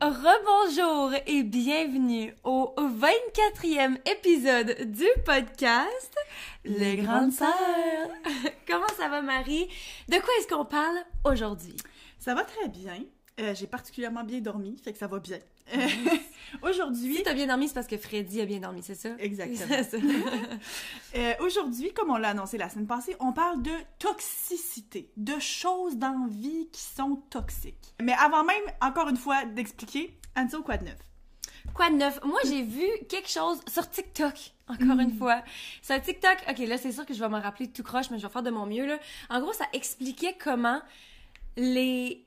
Rebonjour et bienvenue au 24e épisode du podcast Les Grandes Sœurs. Comment ça va Marie? De quoi est-ce qu'on parle aujourd'hui? Ça va très bien. Euh, J'ai particulièrement bien dormi, fait que ça va bien. Aujourd'hui, Si t'as bien dormi, c'est parce que Freddy a bien dormi, c'est ça? Exactement. Ça. Euh, Aujourd'hui, comme on l'a annoncé la semaine passée, on parle de toxicité, de choses dans la vie qui sont toxiques. Mais avant même, encore une fois, d'expliquer, Anso, quoi de neuf? Quoi de neuf? Moi, j'ai vu quelque chose sur TikTok, encore une fois. Sur TikTok, ok, là, c'est sûr que je vais me rappeler tout croche, mais je vais faire de mon mieux, là. En gros, ça expliquait comment les,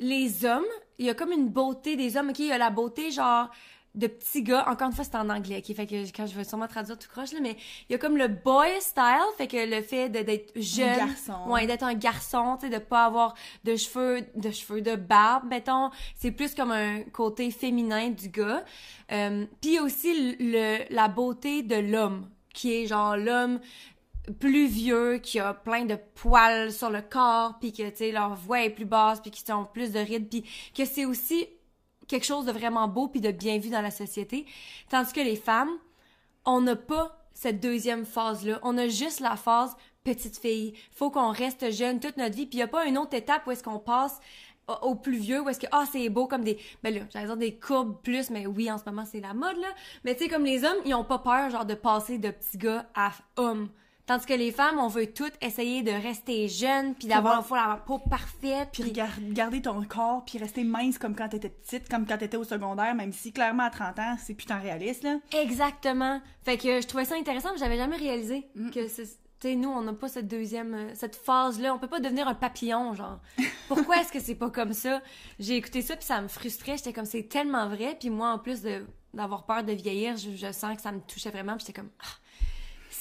les hommes, il y a comme une beauté des hommes, ok, il y a la beauté, genre, de petits gars. Encore une fois, c'est en anglais, ok, fait que quand je vais sûrement traduire tout croche, là, mais il y a comme le boy style, fait que le fait d'être jeune. garçon. Ouais, d'être un garçon, tu sais, de pas avoir de cheveux, de cheveux, de barbe, mettons. C'est plus comme un côté féminin du gars. Euh, Puis aussi le, la beauté de l'homme, qui est genre l'homme plus vieux, qui a plein de poils sur le corps, puis que, tu sais, leur voix est plus basse, puis qui ont plus de rides, puis que c'est aussi quelque chose de vraiment beau puis de bien vu dans la société. Tandis que les femmes, on n'a pas cette deuxième phase-là. On a juste la phase petite fille. Faut qu'on reste jeune toute notre vie. Puis il n'y a pas une autre étape où est-ce qu'on passe au- plus vieux, où est-ce que, ah, c'est beau comme des, ben là, j'allais dire des courbes plus, mais oui, en ce moment, c'est la mode, là. Mais tu sais, comme les hommes, ils ont pas peur, genre, de passer de petits gars à hommes. Tandis que les femmes, on veut toutes essayer de rester jeunes, puis d'avoir la peau parfaite, Puis puis garder ton corps, puis rester mince comme quand t'étais petite, comme quand t'étais au secondaire, même si clairement à 30 ans, c'est putain réaliste, là. Exactement. Fait que je trouvais ça intéressant, mais j'avais jamais réalisé que c'est tu sais nous on n'a pas cette deuxième euh, cette phase là, on peut pas devenir un papillon genre. Pourquoi est-ce que c'est pas comme ça? J'ai écouté ça puis ça me frustrait, j'étais comme c'est tellement vrai puis moi en plus de d'avoir peur de vieillir, je, je sens que ça me touchait vraiment, j'étais comme ah,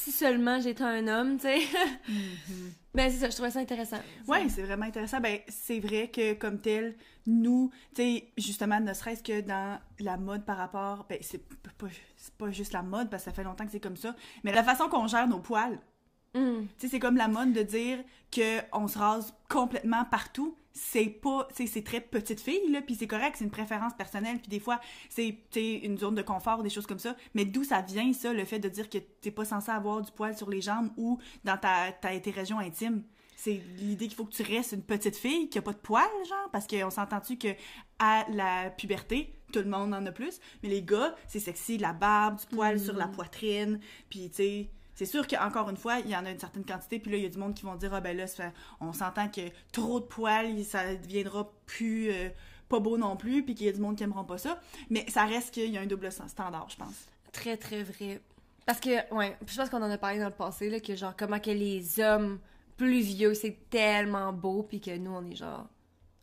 si seulement j'étais un homme, tu sais. Ben c'est ça, je trouvais ça intéressant. Ouais, c'est vraiment intéressant. Ben, c'est vrai que comme tel, nous, tu sais, justement, ne serait-ce que dans la mode par rapport, ben, c'est pas, c'est pas juste la mode parce que ça fait longtemps que c'est comme ça, mais la façon qu'on gère nos poils. Mm. Tu sais, c'est comme la mode de dire que on se rase complètement partout. C'est pas, c'est très petite fille là, puis c'est correct, c'est une préférence personnelle, puis des fois c'est, une zone de confort, des choses comme ça. Mais d'où ça vient ça, le fait de dire que t'es pas censé avoir du poil sur les jambes ou dans ta, ta tes régions intimes? C'est l'idée qu'il faut que tu restes une petite fille qui a pas de poils, genre, parce qu'on s'entend-tu que à la puberté, tout le monde en a plus, mais les gars, c'est sexy, la barbe, du poil sur la poitrine, puis tu sais, c'est sûr qu'encore une fois, il y en a une certaine quantité, puis là, il y a du monde qui vont dire, ah ben là, on s'entend que trop de poils, ça deviendra plus euh, pas beau non plus, puis qu'il y a du monde qui aimeront pas ça, mais ça reste qu'il y a un double standard, je pense. Très, très vrai. Parce que, ouais, je pense qu'on en a parlé dans le passé, là, que genre, comment que les hommes plus vieux, c'est tellement beau, puis que nous, on est genre.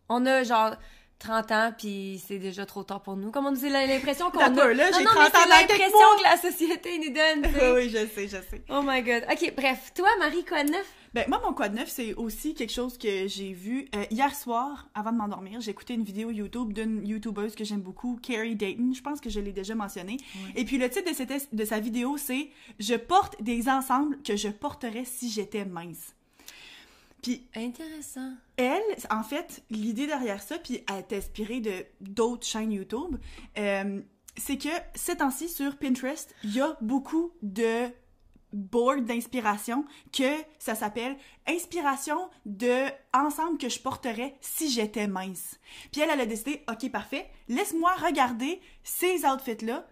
On a genre 30 ans, puis c'est déjà trop tard pour nous. Comme on nous a l'impression qu'on a. Là, Non, j'ai non, 30 mais ans c'est l'impression que la société nous donne, sais. oui, je sais, je sais. Oh my god. Ok, bref, toi, Marie, quoi de neuf? Ben, moi, mon quoi de neuf, c'est aussi quelque chose que j'ai vu euh, hier soir, avant de m'endormir. J'ai écouté une vidéo YouTube d'une YouTubeuse que j'aime beaucoup, Carrie Dayton. Je pense que je l'ai déjà mentionné. Et puis, le titre de, cette- de sa vidéo, c'est « Je porte des ensembles que je porterais si j'étais mince ». Puis, Intéressant. elle, en fait, l'idée derrière ça, puis elle est inspirée de d'autres chaînes YouTube, euh, c'est que ces temps-ci, sur Pinterest, il y a beaucoup de boards d'inspiration que ça s'appelle Inspiration de ensemble que je porterais si j'étais mince. Puis elle, elle a décidé, ok, parfait, laisse-moi regarder ces outfits-là,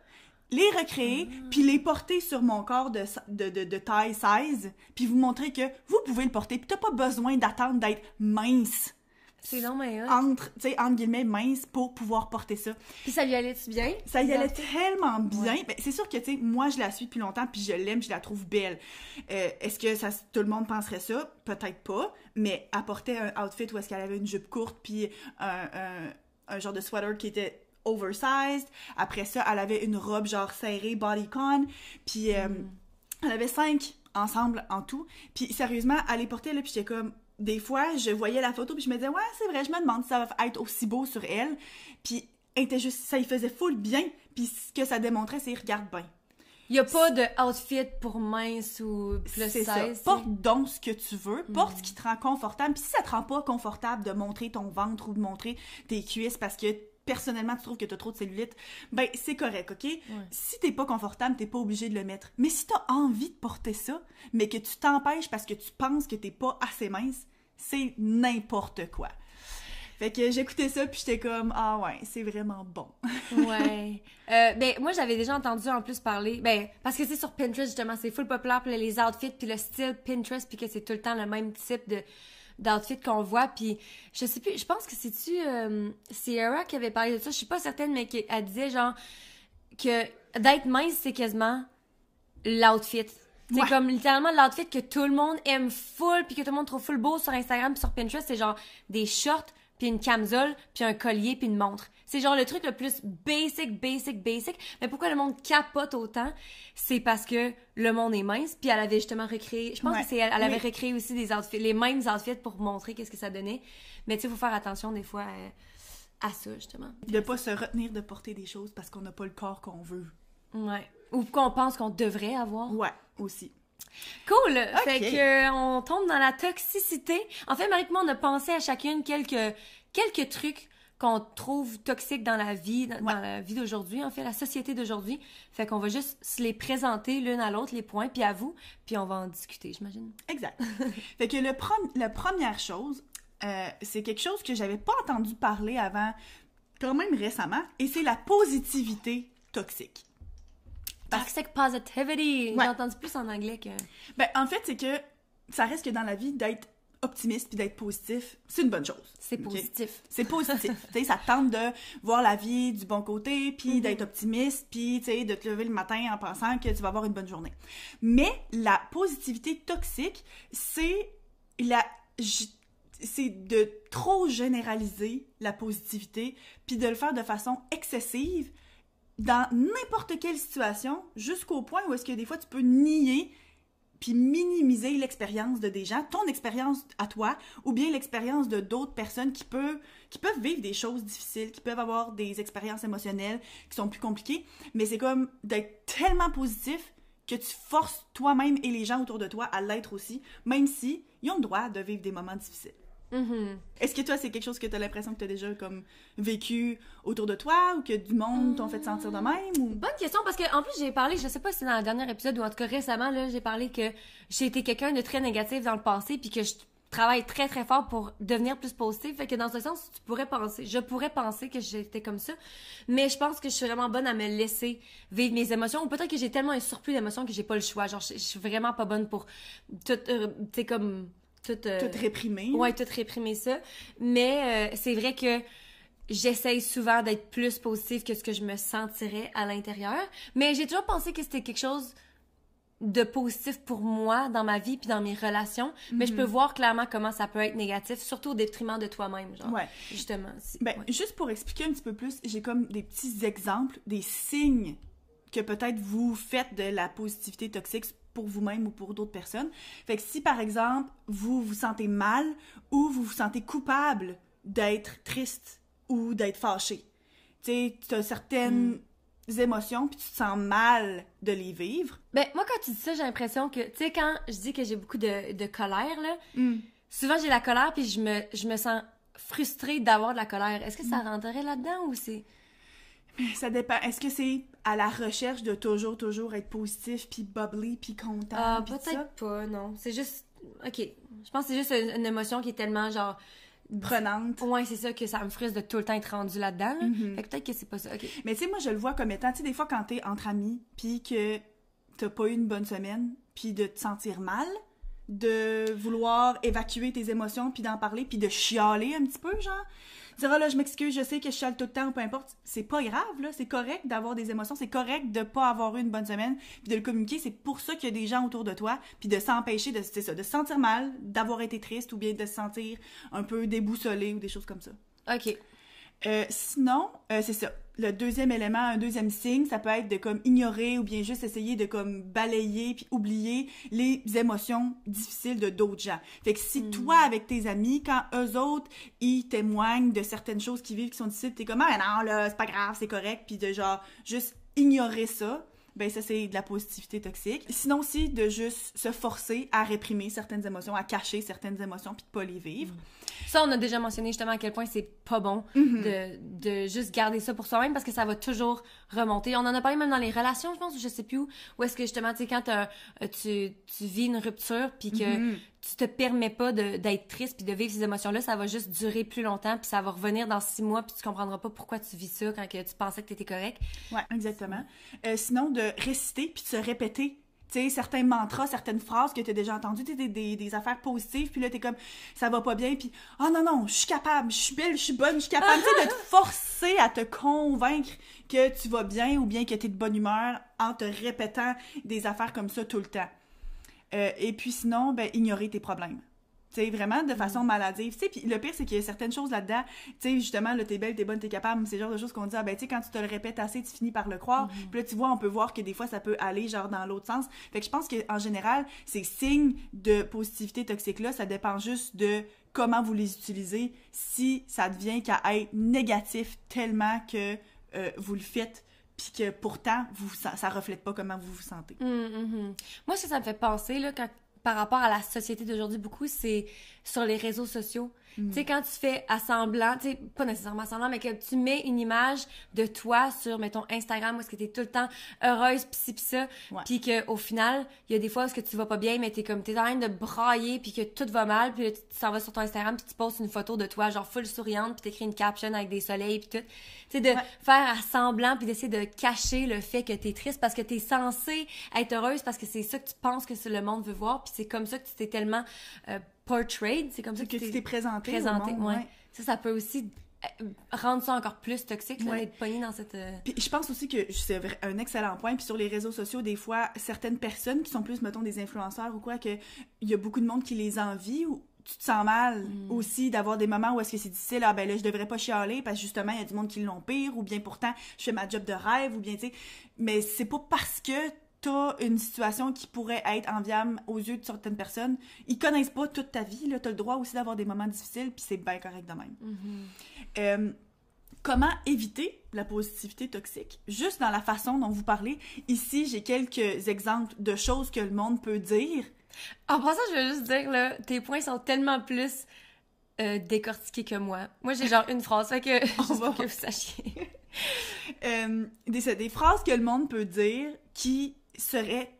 les recréer, puis les porter sur mon corps de, de, de, de taille 16, puis vous montrer que vous pouvez le porter, puis t'as pas besoin d'attendre d'être mince, C'est non, mais entre, tu sais, entre guillemets, mince pour pouvoir porter ça. Puis ça lui allait-tu bien? Ça y allait tellement bien. Ben, c'est sûr que, tu sais, moi, je la suis depuis longtemps, puis je l'aime, je la trouve belle. Euh, est-ce que ça, tout le monde penserait ça? Peut-être pas, mais portait un outfit où est-ce qu'elle avait une jupe courte, puis un, un, un genre de sweater qui était oversized. Après ça, elle avait une robe genre serrée, bodycon, puis... euh, Elle avait cinq ensemble en tout. Puis sérieusement, elle les portait là, puis j'étais comme des fois, je voyais la photo puis je me disais ouais, c'est vrai, je me demande si ça va être aussi beau sur elle. Puis elle était juste ça y faisait full bien. Puis ce que ça démontrait, c'est regarde bien. Il y a pas de outfit pour mince ou plus C'est 16. ça. Porte donc ce que tu veux, porte ce qui te rend confortable. Puis si ça te rend pas confortable de montrer ton ventre ou de montrer tes cuisses parce que personnellement tu trouves que tu as trop de cellulite, ben c'est correct, OK? Si t'es pas confortable, t'es pas obligé de le mettre. Mais si t'as envie de porter ça, mais que tu t'empêches parce que tu penses que t'es pas assez mince, c'est n'importe quoi. Fait que j'écoutais ça puis j'étais comme ah ouais, c'est vraiment bon. Ouais. Euh, ben, moi, j'avais déjà entendu en plus parler. Ben, parce que c'est sur Pinterest, justement, c'est full populaire, puis les outfits, puis le style Pinterest, puis que c'est tout le temps le même type de d'outfit qu'on voit puis je sais plus je pense que c'est tu Sierra qui avait parlé de ça je suis pas certaine mais qui- elle disait genre que d'être mince c'est quasiment l'outfit c'est Ouais. comme littéralement l'outfit que tout le monde aime full puis que tout le monde trouve full beau sur Instagram puis sur Pinterest c'est genre des shorts puis une camisole puis un collier puis une montre c'est genre le truc le plus basic basic basic mais pourquoi le monde capote autant? C'est parce que le monde est mince puis elle avait justement recréé je pense Ouais. que c'est elle, elle avait Oui. recréé aussi des outfits les mêmes outfits pour montrer qu'est-ce que ça donnait mais tu sais faut faire attention des fois euh, à ça justement De pas se retenir de porter des choses parce qu'on n'a pas le corps qu'on veut. ouais ou qu'on pense qu'on devrait avoir Ouais, aussi. Cool! Fait que euh, on tombe dans la toxicité. En fait, Marie et moi, on a pensé à chacune quelques, quelques trucs qu'on trouve toxiques dans la vie, dans, Ouais. dans la vie d'aujourd'hui, en fait, la société d'aujourd'hui. Fait qu'on va juste se les présenter l'une à l'autre, les points, puis à vous, puis on va en discuter, j'imagine. Exact. fait que le prom- la première chose, euh, c'est quelque chose que j'avais pas entendu parler avant, quand même récemment, et c'est la positivité toxique. Toxic positivity! Ouais. J'ai entendu plus en anglais que... Ben, en fait, c'est que ça reste que dans la vie, d'être optimiste puis d'être positif, c'est une bonne chose. C'est positif. C'est positif. tu sais, ça tente de voir la vie du bon côté, puis Mhm. d'être optimiste, puis tu sais, de te lever le matin en pensant que tu vas avoir une bonne journée. Mais la positivité toxique, c'est la c'est de trop généraliser la positivité, puis de le faire de façon excessive dans n'importe quelle situation, jusqu'au point où est-ce que des fois tu peux nier puis minimiser l'expérience de des gens, ton expérience à toi, ou bien l'expérience de d'autres personnes qui peuvent, vivre des choses difficiles, qui peuvent avoir des expériences émotionnelles qui sont plus compliquées, mais c'est comme d'être tellement positif que tu forces toi-même et les gens autour de toi à l'être aussi, même si ils ont le droit de vivre des moments difficiles. Mhm. Est-ce que toi, c'est quelque chose que tu as l'impression que tu as déjà comme vécu autour de toi ou que du monde t'ont fait sentir de même ou? Bonne question parce que en plus j'ai parlé, je sais pas si c'est dans le dernier épisode ou en tout cas récemment là, j'ai parlé que j'ai été quelqu'un de très négatif dans le passé puis que je travaille très très fort pour devenir plus positif. Fait que dans ce sens, tu pourrais penser, je pourrais penser que j'étais comme ça, mais je pense que je suis vraiment bonne à me laisser vivre mes émotions ou peut-être que j'ai tellement un surplus d'émotions que j'ai pas le choix. Genre je, je suis vraiment pas bonne pour tout euh, tu sais comme tout euh, tout réprimé? Ouais, tout réprimer ça. Mais euh, c'est vrai que j'essaye souvent d'être plus positive que ce que je me sentirais à l'intérieur. Mais j'ai toujours pensé que c'était quelque chose de positif pour moi dans ma vie puis dans mes relations. Mais je peux voir clairement comment ça peut être négatif, surtout au détriment de toi-même, genre. Ouais. Justement. Ben, ouais. juste pour expliquer un petit peu plus, j'ai comme des petits exemples, des signes que peut-être vous faites de la positivité toxique pour vous-même ou pour d'autres personnes. Fait que si, par exemple, vous vous sentez mal ou vous vous sentez coupable d'être triste ou d'être fâché, tu sais, tu as certaines émotions puis tu te sens mal de les vivre. Ben, moi, quand tu dis ça, j'ai l'impression que, tu sais, quand je dis que j'ai beaucoup de, de colère, là, souvent j'ai la colère puis je me, je me sens frustrée d'avoir de la colère. Est-ce que ça rentrerait là-dedans ou c'est... Ça dépend. Est-ce que c'est à la recherche de toujours, toujours être positif puis bubbly puis content Ah, peut-être pas, non. C'est juste. Ok. Je pense que c'est juste une, une émotion qui est tellement genre. Prenante. Ouais, c'est ça que ça me frustre de tout le temps être rendu là-dedans. là. Mhm. Fait que peut-être que c'est pas ça. Ok. Mais tu sais, moi, je le vois comme étant, tu sais, des fois, quand t'es entre amis, puis que t'as pas eu une bonne semaine, puis de te sentir mal, de vouloir évacuer tes émotions, puis d'en parler, puis de chialer un petit peu, genre. Dire, ah là, je m'excuse, je sais que je chiale tout le temps, peu importe. C'est pas grave, là. C'est correct d'avoir des émotions. C'est correct de pas avoir eu une bonne semaine, puis de le communiquer. C'est pour ça qu'il y a des gens autour de toi, puis de s'empêcher de, c'est ça, de se sentir mal, d'avoir été triste, ou bien de se sentir un peu déboussolé, ou des choses comme ça. Ok. Euh, sinon, euh, c'est ça. Le deuxième élément, un deuxième signe, ça peut être de comme ignorer ou bien juste essayer de comme balayer puis oublier les émotions difficiles de d'autres gens. Fait que si toi avec tes amis, quand eux autres ils témoignent de certaines choses qu'ils vivent qui sont difficiles, t'es comme ah non là c'est pas grave, c'est correct, puis de genre juste ignorer ça. Ben ça c'est de la positivité toxique. Sinon aussi de juste se forcer à réprimer certaines émotions, à cacher certaines émotions puis de pas les vivre. Ça, on a déjà mentionné justement à quel point c'est pas bon de, de juste garder ça pour soi-même parce que ça va toujours remonter. On en a parlé même dans les relations, je pense, je sais plus où, où est-ce que justement, tu sais, quand euh, tu, tu vis une rupture puis que tu te permets pas d'être triste puis de vivre ces émotions-là, ça va juste durer plus longtemps puis ça va revenir dans six mois puis tu comprendras pas pourquoi tu vis ça quand que tu pensais que t'étais correct. Ouais, exactement. Euh, sinon, de réciter puis de se répéter. Tu sais, certains mantras, certaines phrases que tu as déjà entendues, tu des, des, des affaires positives, puis là, t'es comme, ça va pas bien, puis, oh non, non, je suis capable, je suis belle, je suis bonne, je suis capable, tu de te forcer à te convaincre que tu vas bien ou bien que tu es de bonne humeur en te répétant des affaires comme ça tout le temps. Euh, et puis sinon, ben, ignorer tes problèmes. Tu sais, vraiment de façon maladive. Tu sais, puis le pire, c'est qu'il y a certaines choses là-dedans. Tu sais, justement, là, t'es belle, t'es bonne, t'es capable. C'est le genre de choses qu'on dit, ah ben, tu sais, quand tu te le répètes assez, tu finis par le croire. Puis là, tu vois, on peut voir que des fois, ça peut aller, genre, dans l'autre sens. Fait que je pense qu'en général, ces signes de positivité toxique-là, ça dépend juste de comment vous les utilisez. Si ça devient qu'à être négatif tellement que euh, vous le faites, puis que pourtant, vous, ça, ça reflète pas comment vous vous sentez. Hum, hum. Moi, ce que ça me fait penser, là, par rapport à la société d'aujourd'hui, beaucoup, c'est sur les réseaux sociaux. Tu sais, quand tu fais assemblant, tu sais, pas nécessairement assemblant, mais que tu mets une image de toi sur, mettons, Instagram, où est-ce que t'es tout le temps heureuse, pis ci, pis ça, puis qu'au final, il y a des fois où est-ce que tu vas pas bien, mais t'es comme, t'es en train de brailler, puis que tout va mal, puis tu t'en vas sur ton Instagram, puis tu postes une photo de toi, genre full souriante, puis t'écris une caption avec des soleils, puis tout. Tu sais, de Ouais. faire assemblant, puis d'essayer de cacher le fait que t'es triste, parce que t'es censé être heureuse, parce que c'est ça que tu penses que le monde veut voir, puis c'est comme ça que tu t'es tellement euh, portrayed, c'est comme ça Que tu t'es présenté. au présenté. monde, ouais. ouais. Ça, ça peut aussi euh, rendre ça encore plus toxique, Ouais. d'être pogné dans cette... euh, Puis je pense aussi que c'est un excellent point. Puis sur les réseaux sociaux, des fois, certaines personnes qui sont plus, mettons, des influenceurs ou quoi, que il y a beaucoup de monde qui les envie ou tu te sens mal Mm. aussi d'avoir des moments où est-ce que c'est difficile. Ah ben là, je devrais pas chialer parce que justement, il y a du monde qui l'ont pire ou bien pourtant, je fais ma job de rêve ou bien, tu sais. Mais c'est pas parce que t'as une situation qui pourrait être enviable aux yeux de certaines personnes. Ils connaissent pas toute ta vie, là. T'as le droit aussi d'avoir des moments difficiles puis c'est bien correct de même. Euh, comment éviter la positivité toxique? Juste dans la façon dont vous parlez. Ici, j'ai quelques exemples de choses que le monde peut dire. En passant, je veux juste dire, là, tes points sont tellement plus euh, décortiqués que moi. Moi, j'ai genre une phrase, fait que, juste va- que vous sachiez. Euh, des phrases que le monde peut dire qui seraient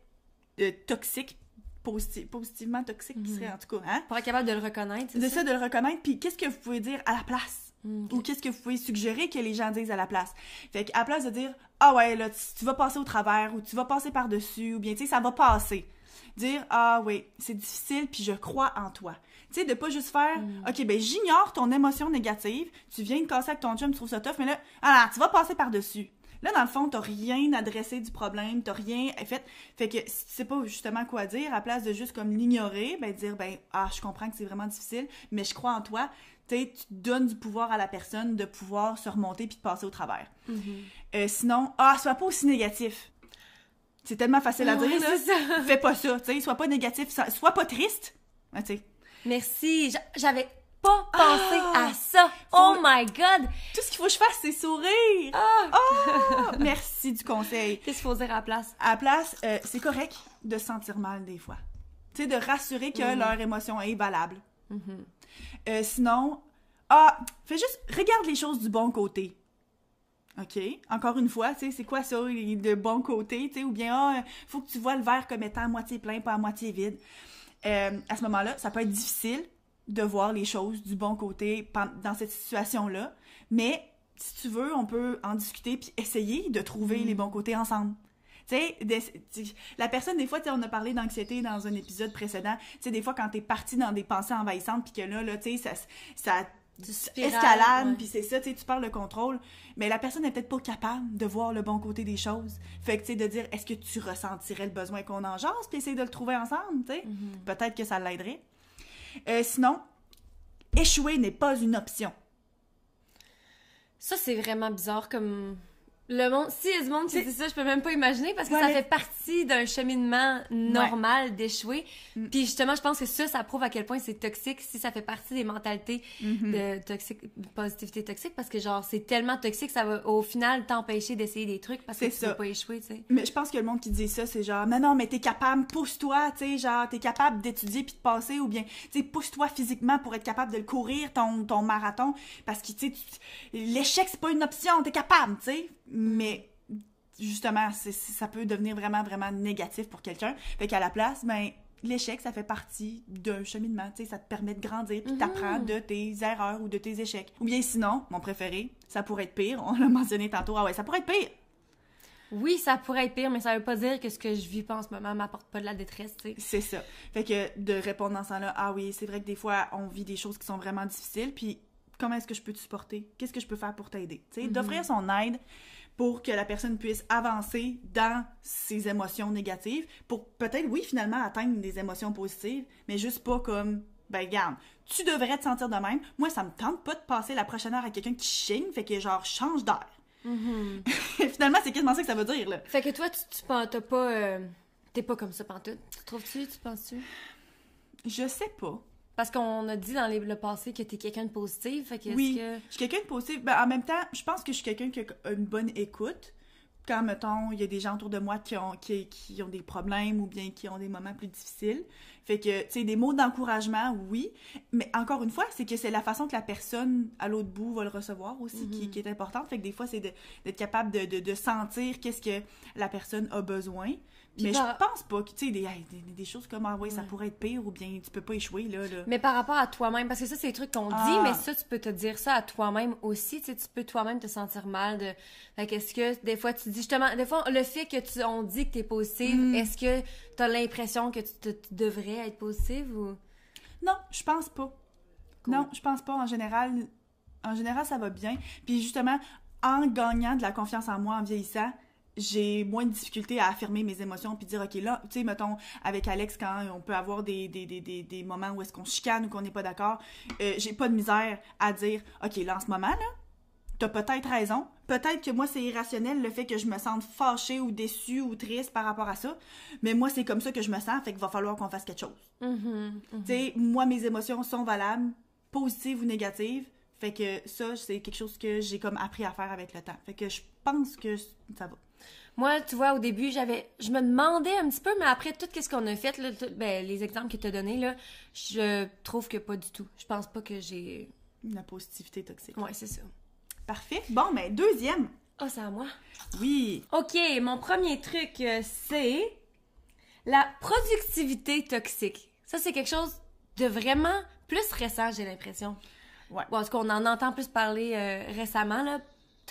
euh, toxiques, posi- positivement toxiques, qui seraient en tout cas, hein? Pour être capable de le reconnaître, De ça? ça, de le reconnaître. Puis qu'est-ce que vous pouvez dire à la place? Mm. Ou qu'est-ce que vous pouvez suggérer que les gens disent à la place? Fait qu'à la place de dire, ah ouais, là, tu, tu vas passer au travers, ou tu vas passer par-dessus, ou bien, tu sais, ça va passer. Dire, ah oui, c'est difficile, puis je crois en toi. Tu sais, de pas juste faire, ok, ben j'ignore ton émotion négative, tu viens de casser avec ton chum, tu trouves ça tough, mais là, ah, tu vas passer par-dessus. Là, dans le fond, t'as rien adressé du problème, t'as rien fait. Fait que si tu sais pas justement quoi dire, à la place de juste comme l'ignorer, ben dire, ben, ah, je comprends que c'est vraiment difficile, mais je crois en toi. Tu sais, tu donnes du pouvoir à la personne de pouvoir se remonter puis de passer au travers. Euh, sinon, ah, sois pas aussi négatif. C'est tellement facile à dire, là. c'est ça. Fais pas ça, tu sais, sois pas négatif, so- sois pas triste. Sais. Merci. J'a- J'avais pas pensé Ah! à ça. Oh my god! Tout ce qu'il faut que je fasse, c'est sourire. Ah! Ah! Merci du conseil. Qu'est-ce qu'il faut dire à la place? À la place, euh, c'est correct de se sentir mal des fois. Tu sais, de rassurer que leur émotion est valable. Euh, sinon, ah, fais juste, regarde les choses du bon côté. OK? Encore une fois, tu sais, c'est quoi ça, de bon côté, tu sais, ou bien, ah, faut que tu vois le verre comme étant à moitié plein, pas à moitié vide. Euh, à ce moment-là, ça peut être difficile de voir les choses du bon côté dans cette situation-là, mais si tu veux, on peut en discuter puis essayer de trouver les bons côtés ensemble. Tu sais, la personne, des fois, on a parlé d'anxiété dans un épisode précédent. Tu sais, des fois, quand t'es parti dans des pensées envahissantes, puis que là, là, tu sais, ça, ça escalade, ouais. puis c'est ça, tu sais, tu parles de contrôle. Mais la personne n'est peut-être pas capable de voir le bon côté des choses. Fait que, tu sais, de dire, est-ce que tu ressentirais le besoin qu'on en jase, puis essayer de le trouver ensemble, tu sais? Mm-hmm. Peut-être que ça l'aiderait. Euh, sinon, échouer n'est pas une option. Ça, c'est vraiment bizarre comme, Le monde, si il y a du monde qui dit ça, je peux même pas imaginer parce que Ouais, ça mais- fait partie d'un cheminement normal d'échouer. Mm. Puis justement, je pense que ça, ça prouve à quel point c'est toxique si ça fait partie des mentalités Mhm. de toxique, positivité toxique parce que genre c'est tellement toxique, ça va au final t'empêcher d'essayer des trucs parce que tu ça. veux pas échouer, tu sais. Mais je pense que le monde qui dit ça, c'est genre, mais non, mais t'es capable, pousse-toi, tu sais, genre, t'es capable d'étudier puis de passer, ou bien, tu sais, pousse-toi physiquement pour être capable de le courir, ton, ton marathon, parce que, tu sais, l'échec, c'est pas une option, t'es capable, tu sais. Mais, justement, ça peut devenir vraiment, vraiment négatif pour quelqu'un. Fait qu'à la place, ben, l'échec, ça fait partie d'un cheminement, tu sais, ça te permet de grandir, puis Mhm. t'apprends de tes erreurs ou de tes échecs. Ou bien sinon, mon préféré, ça pourrait être pire, on l'a mentionné tantôt, ah ouais, ça pourrait être pire. Oui, ça pourrait être pire, mais ça veut pas dire que ce que je vis pas en ce moment m'apporte pas de la détresse, tu sais. C'est ça. Fait que de répondre dans ce sens-là, ah oui, c'est vrai que des fois, on vit des choses qui sont vraiment difficiles, puis comment est-ce que je peux te supporter? Qu'est-ce que je peux faire pour t'aider? Tu sais, d'offrir son aide pour que la personne puisse avancer dans ses émotions négatives, pour peut-être, oui, finalement, atteindre des émotions positives, mais juste pas comme, ben, garde, tu devrais te sentir de même. Moi, ça me tente pas de passer la prochaine heure à quelqu'un qui chigne, fait que genre, change d'air. finalement, c'est quasiment ça que ça veut dire, là. Fait que toi, tu, tu t'as pas. euh, T'es pas comme ça, pantoute. Tu trouves-tu? Tu penses-tu? Je sais pas. Parce qu'on a dit dans les- le passé que t'es quelqu'un de positif, fait que Oui, que... je suis quelqu'un de positif. Ben, en même temps, je pense que je suis quelqu'un qui a une bonne écoute. Quand, mettons, il y a des gens autour de moi qui ont, qui, qui ont des problèmes ou bien qui ont des moments plus difficiles. Fait que, tu sais, des mots d'encouragement, oui. Mais encore une fois, c'est que c'est la façon que la personne à l'autre bout va le recevoir aussi qui, qui est importante. Fait que des fois, c'est d'être capable de, de, de sentir qu'est-ce que la personne a besoin. Mais par- je pense pas que, tu sais, des, des, des choses comme, ah oui, ça pourrait être pire ou bien tu peux pas échouer, là. là. Mais par rapport à toi-même, parce que ça, c'est des trucs qu'on dit, Ah. mais ça, tu peux te dire ça à toi-même aussi. Tu sais, tu peux toi-même te sentir mal de. Fait qu'est-ce que, des fois, tu dis justement, des fois, le fait que tu, on dit que t'es positive, Mm. est-ce que t'as l'impression que tu, te- tu devrais être positive ou? Non, je pense pas. Non, je pense pas. En général, en général, ça va bien. Puis justement, en gagnant de la confiance en moi, en vieillissant, j'ai moins de difficulté à affirmer mes émotions puis dire ok là tu sais mettons avec Alex quand on peut avoir des, des, des, des, des moments où est-ce qu'on chicane ou qu'on n'est pas d'accord euh, j'ai pas de misère à dire ok là en ce moment là t'as peut-être raison peut-être que moi c'est irrationnel le fait que je me sente fâchée ou déçue ou triste par rapport à ça mais moi c'est comme ça que je me sens fait qu'il va falloir qu'on fasse quelque chose Mhm, mhm. tu sais, moi, mes émotions sont valables, positives ou négatives. Fait que ça, c'est quelque chose que j'ai comme appris à faire avec le temps. Fait que je pense que ça va. Moi, tu vois, au début, j'avais, je me demandais un petit peu, mais après tout ce qu'on a fait, là, tout- ben, les exemples que tu as donnés, là, je trouve que pas du tout. Je pense pas que j'ai. La positivité toxique. Ouais, c'est ça. Parfait. Bon, mais deuxième. Oh, c'est à moi. Oui. Ok, mon premier truc, euh, c'est la productivité toxique. Ça, c'est quelque chose de vraiment plus récent, j'ai l'impression. Ouais. Bon, ce qu'on en entend plus parler euh, récemment, là.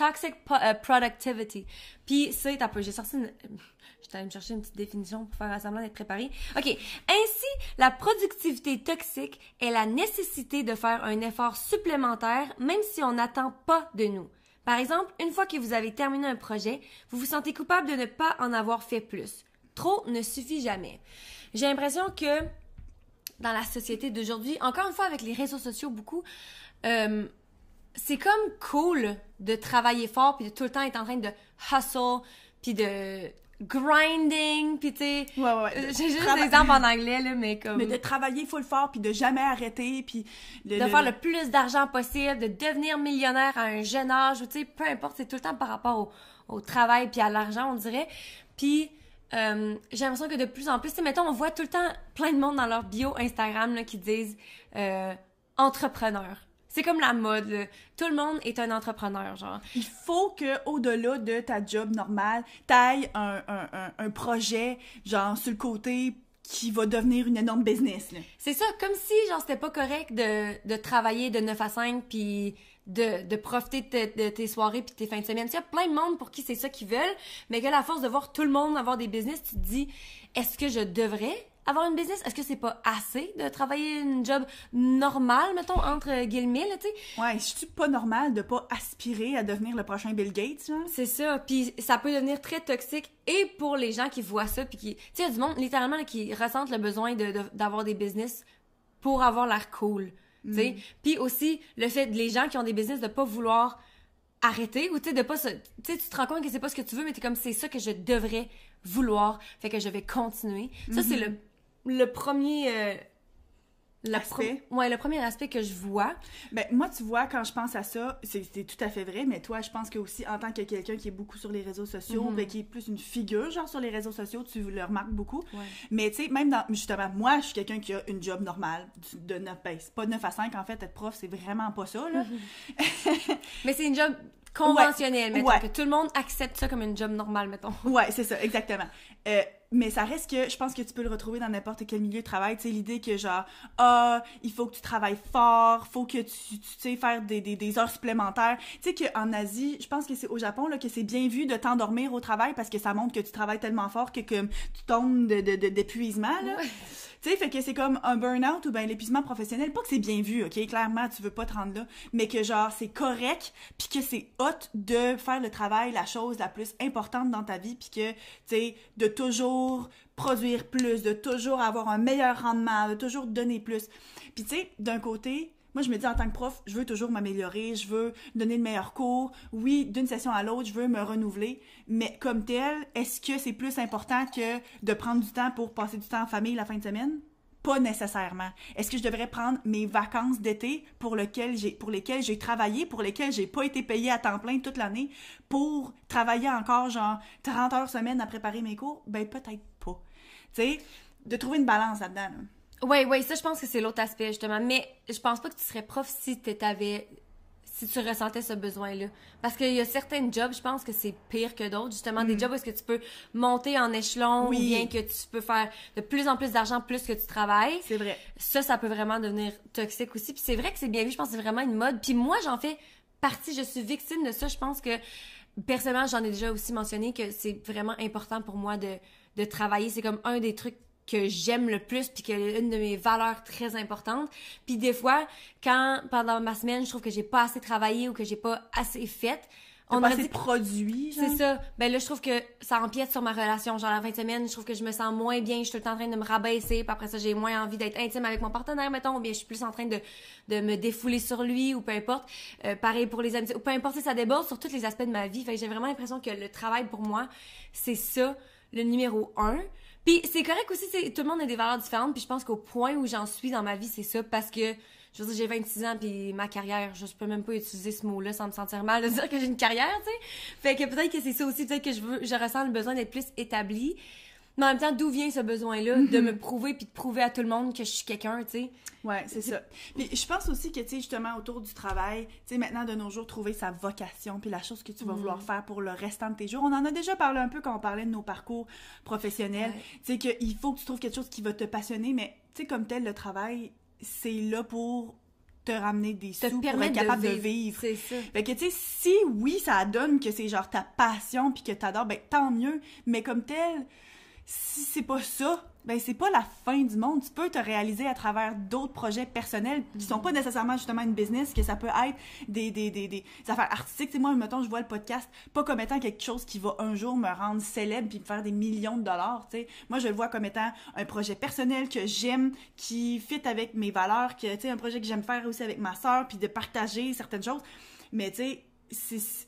Toxic euh, productivity. Puis, un peu, j'ai sorti une... J'étais allée me chercher une petite définition pour faire semblant d'être préparée. OK. Ainsi, la productivité toxique est la nécessité de faire un effort supplémentaire, même si on n'attend pas de nous. Par exemple, une fois que vous avez terminé un projet, vous vous sentez coupable de ne pas en avoir fait plus. Trop ne suffit jamais. J'ai l'impression que dans la société d'aujourd'hui, encore une fois avec les réseaux sociaux beaucoup, euh, c'est comme cool de travailler fort puis de tout le temps être en train de hustle puis de grinding puis tu sais Ouais, ouais, ouais. euh, j'ai juste des exemples en anglais là mais comme Mais de travailler full fort, puis de jamais arrêter, puis... de faire le plus d'argent possible, de devenir millionnaire à un jeune âge, ou tu sais, peu importe, c'est tout le temps par rapport au, au travail puis à l'argent, on dirait. Puis euh, j'ai l'impression que de plus en plus, mettons, on voit tout le temps plein de monde dans leur bio Instagram là, qui disent euh, entrepreneur. C'est comme la mode, là. Tout le monde est un entrepreneur, genre. Il faut que au-delà de ta job normale, t'ailles un, un, un, un projet, genre, sur le côté, qui va devenir une énorme business, là. C'est ça, comme si, genre, c'était pas correct de, de travailler de 9 à 5 puis de, de profiter de, te- de tes soirées puis de tes fins de semaine. Il y a plein de monde pour qui c'est ça qu'ils veulent, mais que la force de voir tout le monde avoir des business, tu te dis, est-ce que je devrais avoir une business? Est-ce que c'est pas assez de travailler une job normale, mettons, entre guillemets, tu sais? Ouais, je suis pas normal de pas aspirer à devenir le prochain Bill Gates? C'est ça, puis ça peut devenir très toxique et pour les gens qui voient ça puis qui tu sais il y a du monde littéralement là, qui ressentent le besoin de de- d'avoir des business pour avoir l'air cool, tu sais? Puis aussi le fait de les gens qui ont des business de pas vouloir arrêter ou tu sais de pas se tu sais tu te rends compte que c'est pas ce que tu veux mais t'es comme c'est ça que je devrais vouloir fait que je vais continuer ça c'est le le premier euh, Aspect. pro- ouais le premier aspect que je vois Ben, moi, tu vois, quand je pense à ça, c'est tout à fait vrai, mais toi, je pense que aussi, en tant que quelqu'un qui est beaucoup sur les réseaux sociaux, Mhm. ben, qui est plus une figure, genre, sur les réseaux sociaux, tu le remarques beaucoup. Ouais. Mais, tu sais, même dans, justement, moi, je suis quelqu'un qui a une job normale, de 9, ben, pas de 9 à 5, en fait, être prof, c'est vraiment pas ça, là. mais c'est une job conventionnelle mettons Ouais. que tout le monde accepte ça comme une job normale mettons Ouais, c'est ça, exactement. Euh, mais ça reste que je pense que tu peux le retrouver dans n'importe quel milieu de travail. Tu sais, l'idée que genre, ah, il faut que tu travailles fort, faut que tu, tu sais faire des, des, des heures supplémentaires. Tu sais qu'en Asie, je pense que c'est au Japon là, que c'est bien vu de t'endormir au travail parce que ça montre que tu travailles tellement fort que comme, tu tombes de, de, de- d'épuisement. Là. Tu sais, fait que c'est comme un burn-out ou ben l'épuisement professionnel. Pas que c'est bien vu, ok? Clairement, tu veux pas te rendre là. Mais que genre, c'est correct, puis que c'est hot de faire le travail, la chose la plus importante dans ta vie, puis que, tu sais, de toujours produire plus, de toujours avoir un meilleur rendement, de toujours donner plus. Puis tu sais, d'un côté, moi, je me dis en tant que prof, je veux toujours m'améliorer, je veux donner le meilleur cours. Oui, d'une session à l'autre, je veux me renouveler. Mais comme tel, est-ce que c'est plus important que de prendre du temps pour passer du temps en famille la fin de semaine? Pas nécessairement. Est-ce que je devrais prendre mes vacances d'été pour, lesquelles j'ai travaillé, pour lesquelles j'ai pas été payée à temps plein toute l'année, pour travailler encore genre 30 heures semaine à préparer mes cours? Ben peut-être pas. Tu sais, de trouver une balance là-dedans. là. Oui, oui, ça, je pense que c'est l'autre aspect, justement. Mais je pense pas que tu serais prof si tu t'avais. Si tu ressentais ce besoin-là. Parce qu'il y a certains jobs, je pense que c'est pire que d'autres. Justement, des jobs où est-ce que tu peux monter en échelon Oui. ou bien que tu peux faire de plus en plus d'argent plus que tu travailles. C'est vrai. Ça, ça peut vraiment devenir toxique aussi. Puis c'est vrai que c'est bien vu. Je pense que c'est vraiment une mode. Puis moi, j'en fais partie. Je suis victime de ça. Je pense que personnellement, j'en ai déjà aussi mentionné que c'est vraiment important pour moi de, de travailler. C'est comme un des trucs que j'aime le plus puis que une de mes valeurs très importantes. Puis des fois, quand pendant ma semaine, je trouve que j'ai pas assez travaillé ou que j'ai pas assez fait, On assez dit produit, c'est ça. Ben là, je trouve que ça empiète sur ma relation. Genre, la fin de semaine, je trouve que je me sens moins bien. Je suis tout le temps en train de me rabaisser. Puis après ça, j'ai moins envie d'être intime avec mon partenaire, mettons. Ou bien, je suis plus en train de, de me défouler sur lui ou peu importe. Euh, pareil pour les amitiés. Ou peu importe, ça déborde sur tous les aspects de ma vie. Fait que j'ai vraiment l'impression que le travail, pour moi, c'est ça, le numéro un. Puis c'est correct aussi, tout le monde a des valeurs différentes. Puis je pense qu'au point où j'en suis dans ma vie, c'est ça. Parce que je veux dire, j'ai 26 ans, puis ma carrière, je peux même pas utiliser ce mot-là sans me sentir mal de dire que j'ai une carrière, tu sais. Fait que peut-être que c'est ça aussi, peut-être que je veux, je ressens le besoin d'être plus établie. Mais en même temps, d'où vient ce besoin-là de me prouver puis de prouver à tout le monde que je suis quelqu'un, tu sais? Ouais, c'est ça. Puis je pense aussi que, tu sais, justement, autour du travail, tu sais, maintenant, de nos jours, trouver sa vocation, puis la chose que tu vas vouloir faire pour le restant de tes jours. On en a déjà parlé un peu quand on parlait de nos parcours professionnels. Ouais. Tu sais, qu'il faut que tu trouves quelque chose qui va te passionner, mais, tu sais, comme tel, le travail, c'est là pour te ramener des Te sous, pour être capable de de vivre. vivre. C'est ça. Fait que, tu sais, si oui, ça donne que c'est genre ta passion puis que t'adores, ben tant mieux. Mais comme tel, si c'est pas ça, ben c'est pas la fin du monde. Tu peux te réaliser à travers d'autres projets personnels qui sont pas nécessairement justement une business, que ça peut être des, des, des, des affaires artistiques. Sais, moi, mettons, je vois le podcast pas comme étant quelque chose qui va un jour me rendre célèbre puis me faire des millions de dollars, tu sais. Moi, je le vois comme étant un projet personnel que j'aime, qui fit avec mes valeurs, que, tu sais, un projet que j'aime faire aussi avec ma sœur puis de partager certaines choses. Mais, tu sais, c'est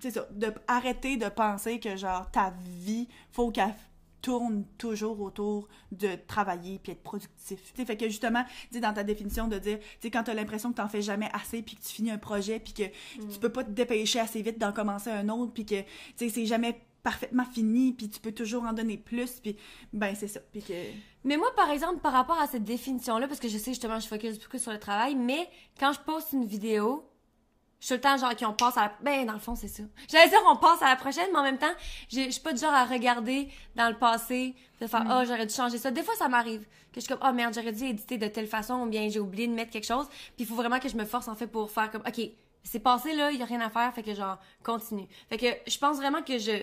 c'est ça, de arrêter de penser que genre ta vie, faut qu'elle tourne toujours autour de travailler puis être productif. Tu sais, fait que justement, sais, dans ta définition de dire, tu sais, quand t'as l'impression que t'en fais jamais assez puis que tu finis un projet puis que tu peux pas te dépêcher assez vite d'en commencer un autre puis que, tu c'est jamais parfaitement fini puis tu peux toujours en donner plus puis ben c'est ça puis que Mais moi, par exemple, par rapport à cette définition-là, parce que je sais justement, je focus beaucoup sur le travail, mais quand je poste une vidéo, je suis le temps genre qu'on passe à la... Ben, dans le fond, c'est ça. J'allais dire on passe à la prochaine, mais en même temps, je suis pas du genre à regarder dans le passé, de faire « Oh, j'aurais dû changer ça ». Des fois, ça m'arrive. Que je suis comme « Oh merde, j'aurais dû éditer de telle façon » ou bien j'ai oublié de mettre quelque chose. Puis il faut vraiment que je me force, en fait, pour faire comme « OK, c'est passé, là, il y a rien à faire. » Fait que genre, continue. Fait que je pense vraiment que je...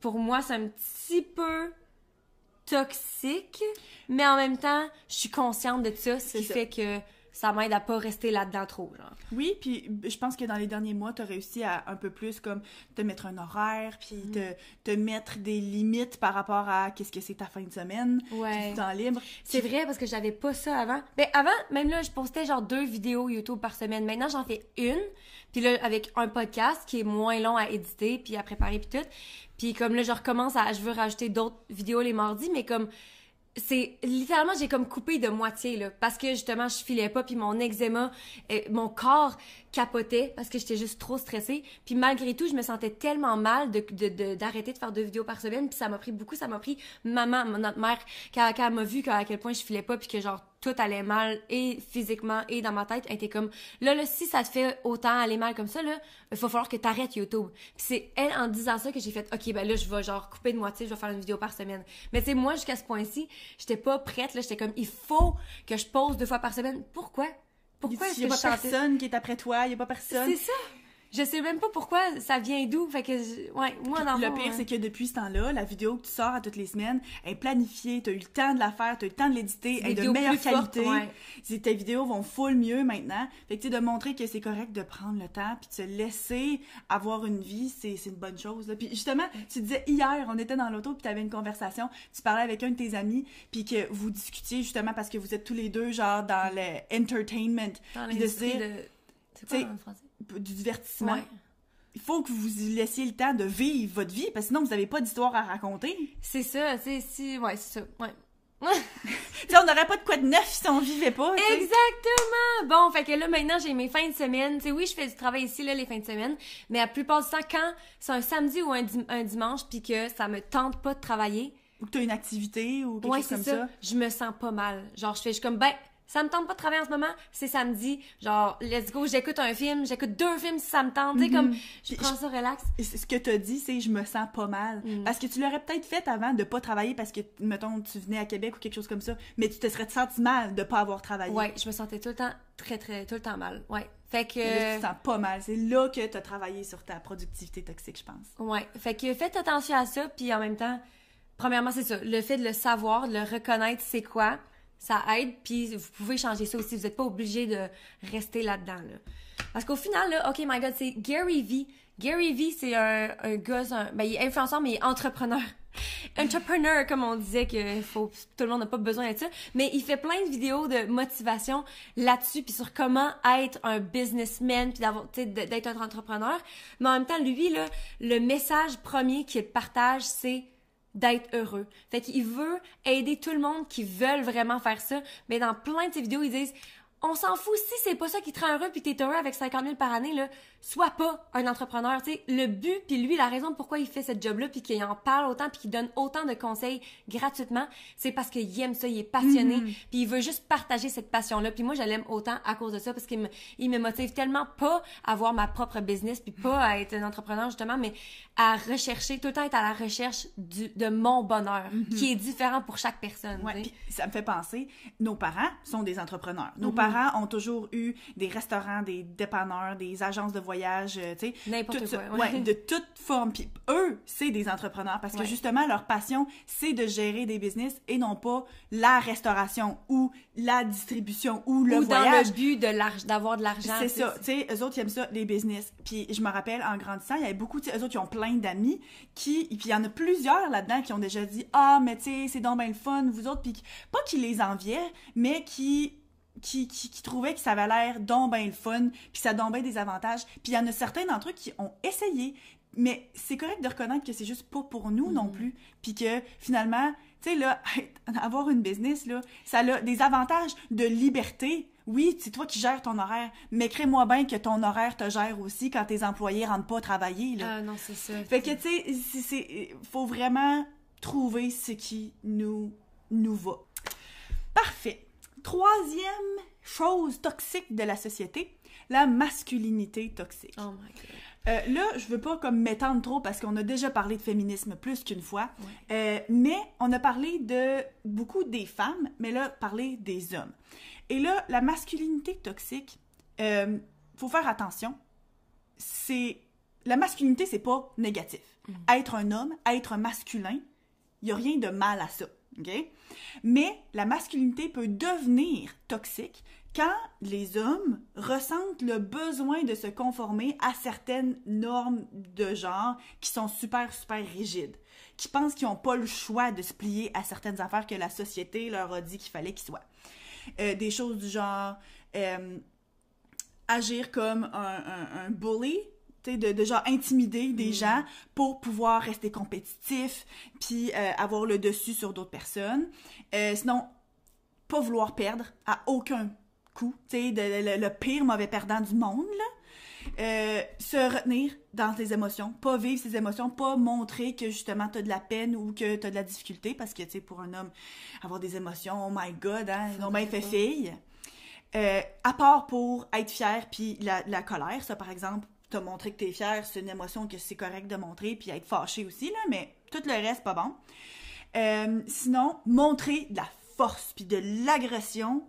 Pour moi, c'est un petit peu toxique, mais en même temps, je suis consciente de ça, ce qui ça. fait que ça m'aide à pas rester là-dedans trop, genre. Oui, puis je pense que dans les derniers mois, tu as réussi à un peu plus comme te mettre un horaire, puis Mhm. te, te mettre des limites par rapport à qu'est-ce que c'est ta fin de semaine, Ouais. du temps libre. C'est vrai parce que j'avais pas ça avant. Ben avant, même là, je postais genre deux vidéos YouTube par semaine. Maintenant, j'en fais une. Puis là, avec un podcast qui est moins long à éditer puis à préparer puis tout. Puis comme là, je recommence à, je veux rajouter d'autres vidéos les mardis, mais comme c'est littéralement j'ai comme coupé de moitié là parce que justement je filais pas puis mon eczéma euh, mon corps capotait parce que j'étais juste trop stressée. Puis malgré tout je me sentais tellement mal de d'arrêter de, faire deux vidéos par semaine puis ça m'a pris beaucoup ça m'a pris maman notre mère quand, quand elle m'a vu à quel point je filais pas puis que genre tout allait mal et physiquement et dans ma tête elle était comme là là si ça te fait autant aller mal comme ça là il va falloir que t'arrêtes YouTube. Puis c'est elle en disant ça que j'ai fait ok ben là je vais genre couper de moitié je vais faire une vidéo par semaine. Mais tu sais moi jusqu'à ce point-ci j'étais pas prête là j'étais comme il faut que je pose deux fois par semaine. Pourquoi? Pourquoi est-ce Il y que a pas personne qui est après toi, il y a pas personne. c'est ça je sais même pas pourquoi ça vient d'où fait que je- ouais moi dans Le fond, pire, euh, c'est que depuis ce temps-là, la vidéo que tu sors à toutes les semaines est planifiée, t'as eu le temps de la faire, t'as eu le temps de l'éditer, elle est de meilleure qualité. ouais. Tes vidéos vont full mieux maintenant. Fait que tu sais, de montrer que c'est correct de prendre le temps puis de se laisser avoir une vie, c'est une bonne chose. Là. Puis justement, tu disais hier, on était dans l'auto puis t'avais une conversation, tu parlais avec un de tes amis puis que vous discutiez justement parce que vous êtes tous les deux genre dans le entertainment, dans puis de se l'industrie dire de c'est quoi en français? Du divertissement. ouais Il faut que vous laissiez le temps de vivre votre vie parce que sinon vous n'avez pas d'histoire à raconter. c'est ça sais si ouais c'est ça ouais on n'aurait pas de quoi de neuf si on vivait pas. Exactement! Bon, fait que là, maintenant, j'ai mes fins de semaine. Sais, oui, je fais du travail ici, là, les fins de semaine, mais la plupart du temps, quand c'est un samedi ou un, dim- un dimanche, puis que ça me tente pas de travailler, Ou que tu as une activité ou quelque ouais, chose c'est comme ça, ça. je me sens pas mal. Genre, je fais, je suis comme, ben, ça me tente pas de travailler en ce moment, c'est samedi. Genre, let's go, j'écoute un film, j'écoute deux films si ça me tente. Tu sais, comme, je Mhm. Puis prends ça relax. Ce que tu as dit, c'est je me sens pas mal. Mm. Parce que tu l'aurais peut-être fait avant de pas travailler parce que, mettons, tu venais à Québec ou quelque chose comme ça, mais tu te serais senti mal de pas avoir travaillé. Ouais, je me sentais tout le temps très, très, tout le temps mal. Ouais. Fait que. Et là, tu te sens pas mal. C'est là que tu as travaillé sur ta productivité toxique, je pense. Ouais. Fait que faites attention à ça, puis en même temps, premièrement, c'est ça. Le fait de le savoir, de le reconnaître, c'est quoi, ça aide, puis vous pouvez changer ça aussi. Vous n'êtes pas obligé de rester là-dedans, là. Parce qu'au final, là, OK, my God, c'est Gary V. Gary V, c'est un, un gars, un- ben, il est influenceur, mais il est entrepreneur. Entrepreneur, comme on disait que faut, tout le monde n'a pas besoin d'être ça. Mais il fait plein de vidéos de motivation là-dessus, puis sur comment être un businessman, puis d'avoir, de- d'être un entrepreneur. Mais en même temps, lui, là, le message premier qu'il partage, c'est d'être heureux. Fait qu'il veut aider tout le monde qui veulent vraiment faire ça. Mais dans plein de ses vidéos, ils disent on s'en fout si c'est pas ça qui te rend heureux puis t'es heureux avec 50 000 par année là, sois pas un entrepreneur, tu sais. Le but puis lui la raison pourquoi il fait ce job là puis qu'il en parle autant puis qu'il donne autant de conseils gratuitement, c'est parce qu'il aime ça, il est passionné puis il veut juste partager cette passion là. Puis moi je l'aime autant à cause de ça parce qu'il me il me motive tellement pas à avoir ma propre business puis pas à être un entrepreneur justement mais à rechercher tout le temps être à la recherche du de mon bonheur qui est différent pour chaque personne, Ouais, puis ça me fait penser, nos parents sont des entrepreneurs. Mhm. Nos parents ont toujours eu des restaurants, des dépanneurs, des agences de voyage, euh, tu sais. N'importe quoi, ouais. Ouais, de toute forme. Puis eux, c'est des entrepreneurs parce que Ouais. justement, leur passion, c'est de gérer des business et non pas la restauration ou la distribution ou le ou voyage. dans le but d'avoir de l'argent. C'est ça, tu sais, eux autres, ils aiment ça, les business. Puis je me rappelle, en grandissant, il y avait beaucoup, tu sais, eux autres, ils ont plein d'amis qui, puis il y en a plusieurs là-dedans qui ont déjà dit, ah, mais tu sais, c'est donc bien le fun, vous autres, puis pas qu'ils les enviaient, mais qui, qui, qui, qui trouvaient que ça avait l'air donc bien le fun, puis ça a donc bien des avantages. Puis il y en a certains d'entre eux qui ont essayé, mais c'est correct de reconnaître que c'est juste pas pour nous non plus, puis que finalement, tu sais, là, avoir une business, là, ça a des avantages de liberté. Oui, c'est toi qui gères ton horaire, mais crée-moi bien que ton horaire te gère aussi quand tes employés rentrent pas travailler, là. Ah non, c'est ça. Fait que, tu sais, c'est- faut vraiment trouver ce qui nous, nous va. Parfait. Troisième chose toxique de la société, la masculinité toxique. Oh my god. Euh, là, je veux pas comme m'étendre trop parce qu'on a déjà parlé de féminisme plus qu'une fois, Euh, mais on a parlé de beaucoup des femmes, mais là, parler des hommes. Et là, la masculinité toxique, euh, faut faire attention. C'est la masculinité, c'est pas négatif. Être un homme, être masculin, il y a rien de mal à ça, Mais la masculinité peut devenir toxique quand les hommes ressentent le besoin de se conformer à certaines normes de genre qui sont super, super rigides, qui pensent qu'ils n'ont pas le choix de se plier à certaines affaires que la société leur a dit qu'il fallait qu'ils soient. Euh, des choses du genre euh, agir comme un, bully, de, de genre intimider des gens pour pouvoir rester compétitif, puis euh, avoir le dessus sur d'autres personnes. Euh, sinon, pas vouloir perdre à aucun coup, tu sais, le, le pire mauvais perdant du monde, là. Euh, se retenir dans tes émotions, pas vivre ses émotions, pas montrer que justement t'as de la peine ou que t'as de la difficulté, parce que, tu sais, pour un homme, avoir des émotions, oh my god, hein, ils ont bien fait fille. Euh, à part pour être fier puis la, la colère, ça par exemple, te montrer que t'es fier, c'est une émotion que c'est correct de montrer, puis être fâché aussi, là, mais tout le reste, pas bon. Euh, sinon, montrer de la force puis de l'agression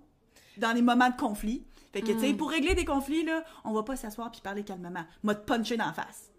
dans les moments de conflit. Fait que, tu sais, pour régler des conflits, là, on va pas s'asseoir puis parler calmement. M'a te puncher dans la face.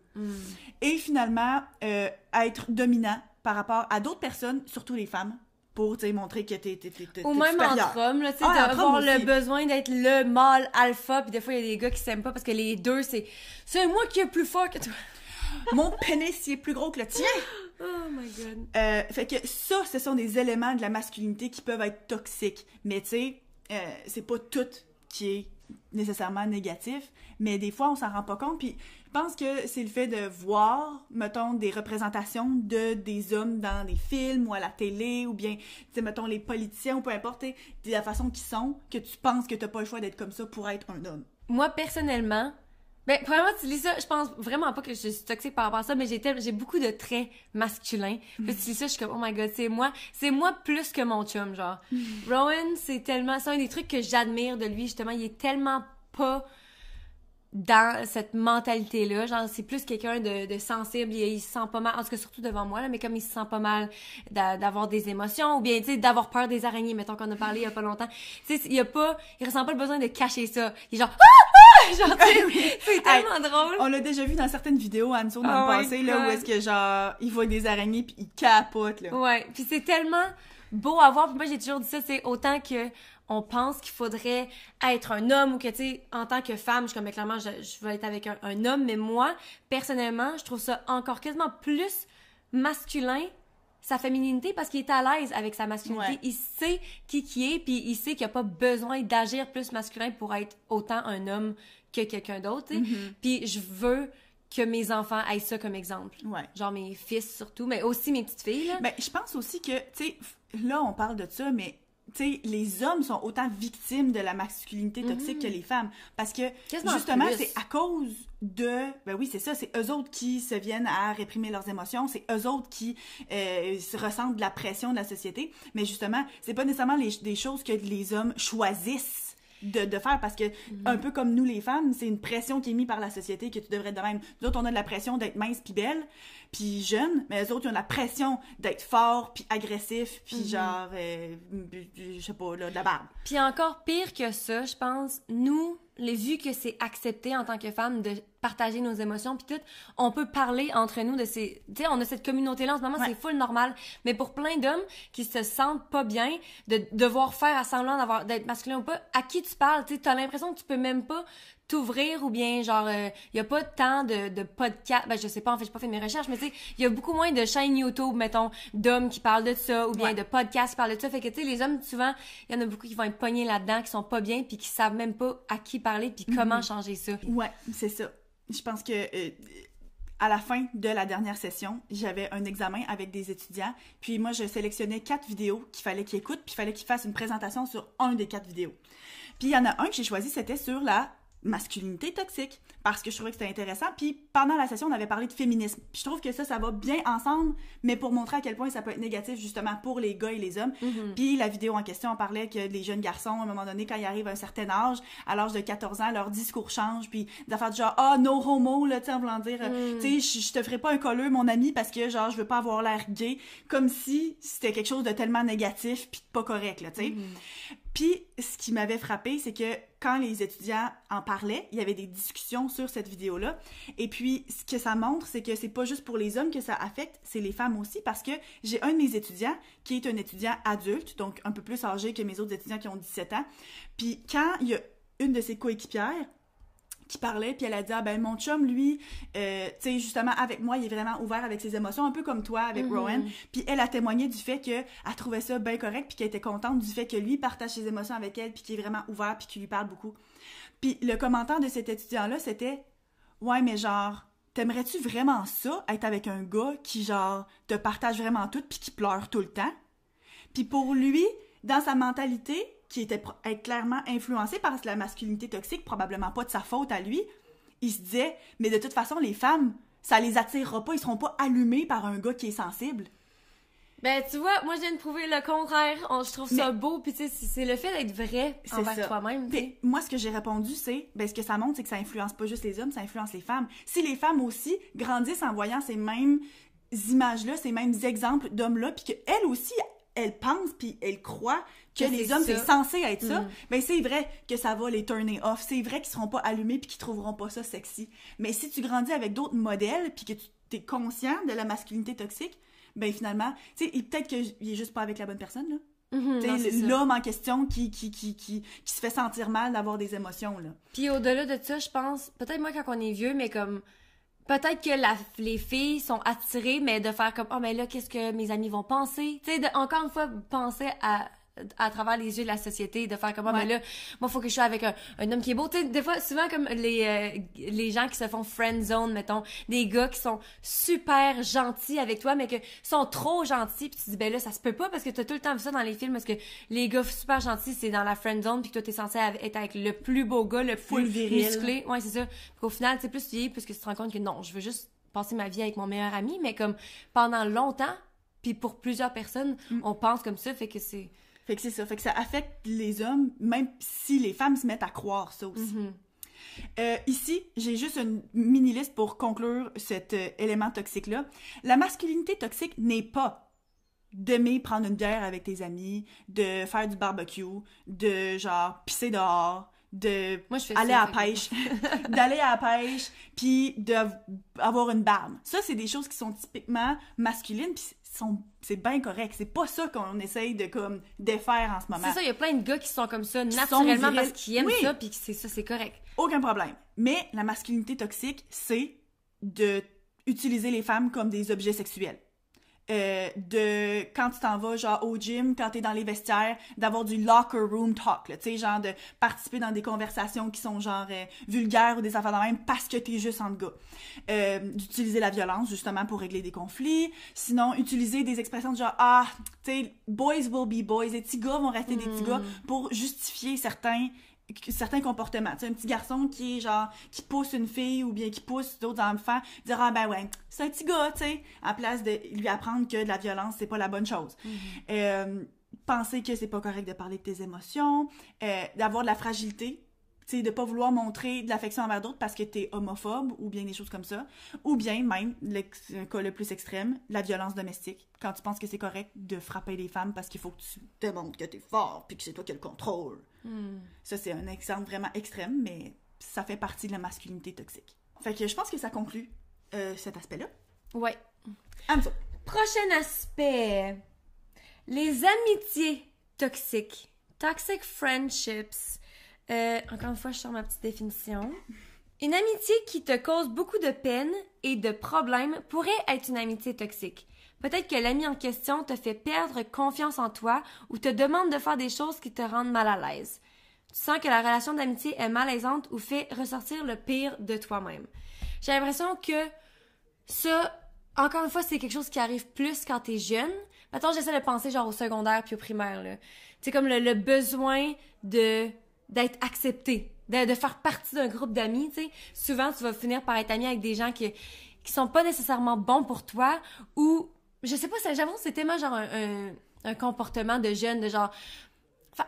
Et finalement, euh, être dominant par rapport à d'autres personnes, surtout les femmes, pour, montrer que t'es t'es- t'es- Ou même supérieur. entre hommes, là, tu sais, Ah, d'avoir le aussi. besoin d'être le mâle alpha, puis des fois, il y a des gars qui s'aiment pas parce que les deux, c'est « C'est moi qui est plus fort que toi! Mon pénis, il est plus gros que le tien. » Oh my god. Euh, fait que ça, ce sont des éléments de la masculinité qui peuvent être toxiques. Mais tu sais, euh, c'est pas tout qui est nécessairement négatif, mais des fois, on s'en rend pas compte. Puis je pense que c'est le fait de voir, mettons, des représentations de des hommes dans des films ou à la télé, ou bien, tu sais, mettons, les politiciens ou peu importe, de la façon qu'ils sont, que tu penses que t'as pas le choix d'être comme ça pour être un homme. Moi, personnellement, ben, premièrement, tu lis ça, je pense vraiment pas que je suis toxique par rapport à ça, mais j'ai j'ai beaucoup de traits masculins. Puis tu lis ça, je suis comme, oh my god, c'est moi, c'est moi plus que mon chum, genre. Rowan, c'est tellement, c'est un des trucs que j'admire de lui, justement, il est tellement pas dans cette mentalité-là. Genre, c'est plus quelqu'un de, de sensible, il, il se sent pas mal, en tout cas surtout devant moi, là, mais comme il se sent pas mal d'a- d'avoir des émotions, ou bien, tu sais, d'avoir peur des araignées, mettons qu'on a parlé il y a pas longtemps. Tu sais, il y a pas, il ressent pas le besoin de cacher ça. Il est genre, ah! Genre, c'est tellement drôle. On l'a déjà vu dans certaines vidéos, Anso, dans Oh le passé, là, où est-ce que, genre, il voit des araignées puis il capote, là. Ouais, puis c'est tellement beau à voir. Puis moi, j'ai toujours dit ça, c'est autant que on pense qu'il faudrait être un homme ou que, tu sais, en tant que femme, je suis comme, mais clairement, je, je veux être avec un, un homme. Mais moi, personnellement, je trouve ça encore quasiment plus masculin sa féminité parce qu'il est à l'aise avec sa masculinité. Ouais. Il sait qui qui est, puis il sait qu'il n'y a pas besoin d'agir plus masculin pour être autant un homme que quelqu'un d'autre. sais. Puis je veux que mes enfants aient ça comme exemple. Ouais. Genre mes fils surtout, mais aussi mes petites filles. Là. Ben, je pense aussi que, tu sais, là, on parle de ça, mais, tu sais, les hommes sont autant victimes de la masculinité toxique que les femmes. Parce que, justement, c'est à cause de. Ben oui, c'est ça, c'est eux autres qui se viennent à réprimer leurs émotions, c'est eux autres qui euh, se ressentent de la pression de la société. Mais justement, c'est pas nécessairement les, des choses que les hommes choisissent. De, de faire parce que Mhm. un peu comme nous les femmes c'est une pression qui est mise par la société que tu devrais être de même. Nous autres on a de la pression d'être mince puis belle puis jeune mais les autres ils ont la pression d'être fort puis agressif puis genre euh, je sais pas là de la barbe. Puis encore pire que ça, je pense, nous, les vu que c'est accepté en tant que femme de partager nos émotions puis tout, on peut parler entre nous de ces tu sais on a cette communauté là en ce moment, Ouais. c'est full normal, mais pour plein d'hommes qui se sentent pas bien de devoir faire à semblant d'avoir d'être masculin ou pas, à qui tu parles, tu sais, t'as l'impression que tu peux même pas t'ouvrir ou bien genre il y a pas tant de, de podcasts ben je sais pas en fait j'ai pas fait mes recherches mais tu sais il y a beaucoup moins de chaînes YouTube mettons d'hommes qui parlent de ça ou bien Ouais. de podcasts qui parlent de ça fait que tu sais les hommes souvent il y en a beaucoup qui vont être pognés là-dedans qui sont pas bien puis qui savent même pas à qui parler puis comment changer ça Ouais, c'est ça. Je pense que euh, à la fin de la dernière session, j'avais un examen avec des étudiants, puis moi je sélectionnais quatre vidéos qu'il fallait qu'ils écoutent, puis il fallait qu'ils fassent une présentation sur un des quatre vidéos. Puis il y en a un que j'ai choisi, c'était sur la masculinité toxique parce que je trouvais que c'était intéressant. Puis pendant la session on avait parlé de féminisme. Puis je trouve que ça ça va bien ensemble mais pour montrer à quel point ça peut être négatif justement pour les gars et les hommes. Puis la vidéo en question on parlait que les jeunes garçons à un moment donné quand ils arrivent à un certain âge à l'âge de 14 ans leur discours change puis des affaires du genre ah no homo là tu sais en voulant dire euh, tu sais je- te ferai pas un colleux mon ami parce que genre je veux pas avoir l'air gay comme si c'était quelque chose de tellement négatif puis pas correct là tu sais Puis, ce qui m'avait frappé, c'est que quand les étudiants en parlaient, il y avait des discussions sur cette vidéo-là. Et puis, ce que ça montre, c'est que c'est pas juste pour les hommes que ça affecte, c'est les femmes aussi, parce que j'ai un de mes étudiants qui est un étudiant adulte, donc un peu plus âgé que mes autres étudiants qui ont 17 ans. Puis, quand il y a une de ses coéquipières qui parlait, puis elle a dit ah, ben mon chum lui, euh, tu sais justement avec moi, il est vraiment ouvert avec ses émotions, un peu comme toi avec Mhm. Rowan. Puis elle a témoigné du fait que elle trouvait ça bien correct, puis qu'elle était contente du fait que lui partage ses émotions avec elle, puis qu'il est vraiment ouvert, puis qu'il lui parle beaucoup. Puis le commentaire de cet étudiant là, c'était ouais mais genre T'aimerais-tu vraiment ça, être avec un gars qui, genre, te partage vraiment tout puis qui pleure tout le temps? Puis pour lui, dans sa mentalité, qui était clairement influencée par la masculinité toxique, probablement pas de sa faute à lui, il se disait, mais de toute façon, les femmes, ça les attirera pas, ils seront pas allumés par un gars qui est sensible. Ben, tu vois, moi, je viens de prouver le contraire. On- je trouve ça Mais- beau, puis tu sais, c'est le fait d'être vrai C'est envers toi-même, moi, ce que j'ai répondu, c'est, ben, ce que ça montre, c'est que ça influence pas juste les hommes, ça influence les femmes. Si les femmes aussi grandissent en voyant ces mêmes images-là, ces mêmes exemples d'hommes-là, puis qu'elles aussi, elles pensent, puis elles croient que, les hommes, c'est censé être ça, Mm. ben c'est vrai que ça va les turner off. C'est vrai qu'ils seront pas allumés, puis qu'ils trouveront pas ça sexy. Mais si tu grandis avec d'autres modèles, puis que tu es conscient de la masculinité toxique, ben finalement, tu sais, peut-être qu'il est juste pas avec la bonne personne, là. Mhm, ça. l'homme en question qui, qui, qui, qui, qui se fait sentir mal d'avoir des émotions, là. Puis au-delà de ça, je pense, peut-être moi quand on est vieux, mais comme peut-être que la, les filles sont attirées, mais de faire comme oh mais là qu'est-ce que mes amis vont penser, tu sais, encore une fois penser à à travers les yeux de la société, de faire comme oh, Ouais. mais là moi faut que je sois avec un, un homme qui est beau, tu sais, des fois souvent comme les euh, les gens qui se font friend zone, mettons, des gars qui sont super gentils avec toi, mais que sont trop gentils, puis tu te dis ben là ça se peut pas parce que t'as tout le temps vu ça dans les films parce que les gars super gentils c'est dans la friend zone puis que toi t'es censé être avec le plus beau gars, le plus viril. musclé, ouais c'est ça. Puis au final tu sais plus tu vieillis plus que tu te rends compte que non je veux juste passer ma vie avec mon meilleur ami, mais comme pendant longtemps puis pour plusieurs personnes Mm. on pense comme ça fait que c'est Fait que c'est ça. Fait que ça affecte les hommes, même si les femmes se mettent à croire ça aussi. Mhm. Euh, ici, j'ai juste une mini liste pour conclure cet euh, élément toxique-là. La masculinité toxique n'est pas d'aimer prendre une bière avec tes amis, de faire du barbecue, de genre pisser dehors, de moi je fais aller ça, à la pêche, d'aller à la pêche, puis d'avoir une barbe. Ça, c'est des choses qui sont typiquement masculines, puis c'est bien correct. C'est pas ça qu'on essaye de comme défaire en ce moment. C'est ça, il y a plein de gars qui sont comme ça naturellement parce qu'ils aiment Oui. ça puis que c'est ça c'est correct. Aucun problème. Mais la masculinité toxique, c'est de utiliser les femmes comme des objets sexuels. Euh, de quand tu t'en vas genre au gym, quand t'es dans les vestiaires, d'avoir du locker room talk, tu sais, genre de participer dans des conversations qui sont genre euh, vulgaires ou des affaires de même parce que t'es juste entre gars. Euh, d'utiliser la violence justement pour régler des conflits. Sinon, utiliser des expressions de genre ah, tu sais, boys will be boys, les petits gars vont rester des petits gars pour justifier certains certains comportements. Tu sais, un petit garçon qui est genre, qui pousse une fille ou bien qui pousse d'autres enfants, dire ah ben ouais, c'est un petit gars, tu sais, en place de lui apprendre que de la violence, c'est pas la bonne chose. Euh, penser que c'est pas correct de parler de tes émotions, euh, d'avoir de la fragilité, sais, de pas vouloir montrer de l'affection envers d'autres parce que t'es homophobe ou bien des choses comme ça, ou bien même, un cas le plus extrême, la violence domestique. Quand tu penses que c'est correct de frapper les femmes parce qu'il faut que tu démontres que t'es fort puis que c'est toi qui as le contrôle. Ça, c'est un exemple vraiment extrême, mais ça fait partie de la masculinité toxique. Fait que je pense que ça conclut euh, cet aspect-là. Ouais. Anne-toi. Prochain aspect. Les amitiés toxiques. Toxic friendships. Euh, encore une fois, je sors ma petite définition. Une amitié qui te cause beaucoup de peine et de problèmes pourrait être une amitié toxique. Peut-être que l'ami en question te fait perdre confiance en toi ou te demande de faire des choses qui te rendent mal à l'aise. Tu sens que la relation d'amitié est malaisante ou fait ressortir le pire de toi-même. J'ai l'impression que ça, encore une fois, c'est quelque chose qui arrive plus quand t'es jeune. Maintenant, j'essaie de penser genre au secondaire puis au primaire, là. C'est comme le, le besoin de d'être accepté, de, de faire partie d'un groupe d'amis, tu sais. Souvent, tu vas finir par être ami avec des gens qui, qui sont pas nécessairement bons pour toi ou, je sais pas, j'avoue, c'est tellement genre un, un, un comportement de jeune, de genre,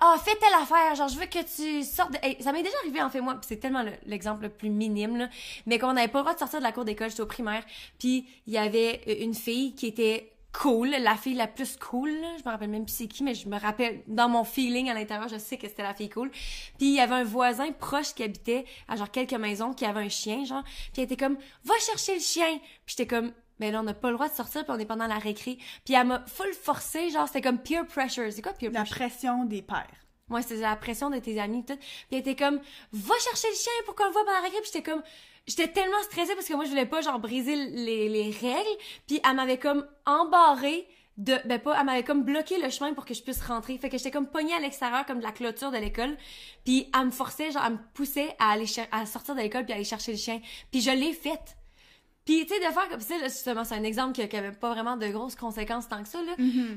Ah, fais telle affaire, genre, je veux que tu sortes de... Ça m'est déjà arrivé, en fait, moi, c'est tellement le- l'exemple le plus minime, là, mais qu'on n'avait pas le droit de sortir de la cour d'école, j'étais au primaire, puis il y avait une fille qui était cool, la fille la plus cool, là. je me rappelle même plus c'est qui, mais je me rappelle, dans mon feeling à l'intérieur, je sais que c'était la fille cool. Puis il y avait un voisin proche qui habitait à genre quelques maisons, qui avait un chien, genre, puis elle était comme, va chercher le chien! Puis j'étais comme, mais là, on n'a pas le droit de sortir, puis on est pendant la récré. Puis elle m'a full forcé, genre, c'était comme peer pressure. C'est quoi peer La pressure? pression des pères. Moi, c'était la pression de tes amis, tout. Puis elle était comme, va chercher le chien pour qu'on le voit pendant la récré. Puis j'étais comme, j'étais tellement stressée parce que moi, je voulais pas, genre, briser les, les règles. Puis elle m'avait comme embarré de, ben pas, elle m'avait comme bloqué le chemin pour que je puisse rentrer. Fait que j'étais comme pognée à l'extérieur, comme de la clôture de l'école. Puis elle me forçait, genre, elle me poussait à aller à sortir de l'école puis aller chercher le chien. Puis je l'ai faite. Puis, tu sais, de faire comme ça, justement, c'est un exemple qui, qui avait pas vraiment de grosses conséquences tant que ça, là.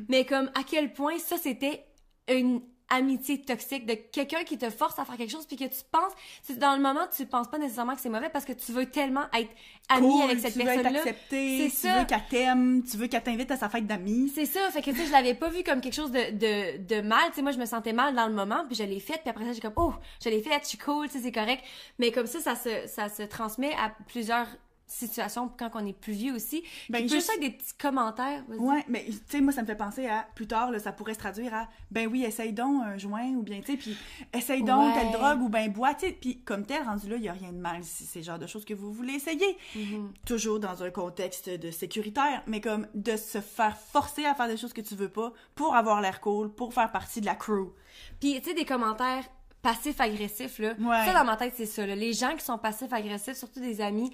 Mais comme, à quel point ça, c'était une amitié toxique de quelqu'un qui te force à faire quelque chose puis que tu penses, dans le moment, tu penses pas nécessairement que c'est mauvais parce que tu veux tellement être ami Cool, avec cette tu veux être personne-là. accepté, tu ça. veux qu'elle t'aime, tu veux qu'elle t'invite à sa fête d'amis. C'est ça, fait que tu sais, je l'avais pas vu comme quelque chose de, de, de mal, tu sais, moi je me sentais mal dans le moment, puis je l'ai faite, puis après ça j'ai comme oh, je l'ai faite, je suis cool, tu sais, c'est correct. Mais comme ça, ça se, ça se transmet à plusieurs situations quand on est plus vieux aussi. Ben, Ben, juste- juste avec des petits commentaires. Ouais, mais tu sais, moi, ça me fait penser à plus tard, là, ça pourrait se traduire à ben oui, essaye donc un joint, ou bien, tu sais, puis essaye donc Ouais. telle drogue, ou ben bois, tu sais, puis comme tel, rendu là, il y a rien de mal si c'est le genre de choses que vous voulez essayer. Mhm. Toujours dans un contexte de sécuritaire, mais comme de se faire forcer à faire des choses que tu veux pas pour avoir l'air cool, pour faire partie de la crew. Puis, tu sais, des commentaires passifs-agressifs, là. Ouais. Ça, dans ma tête, c'est ça, là. Les gens qui sont passifs-agressifs, surtout des amis,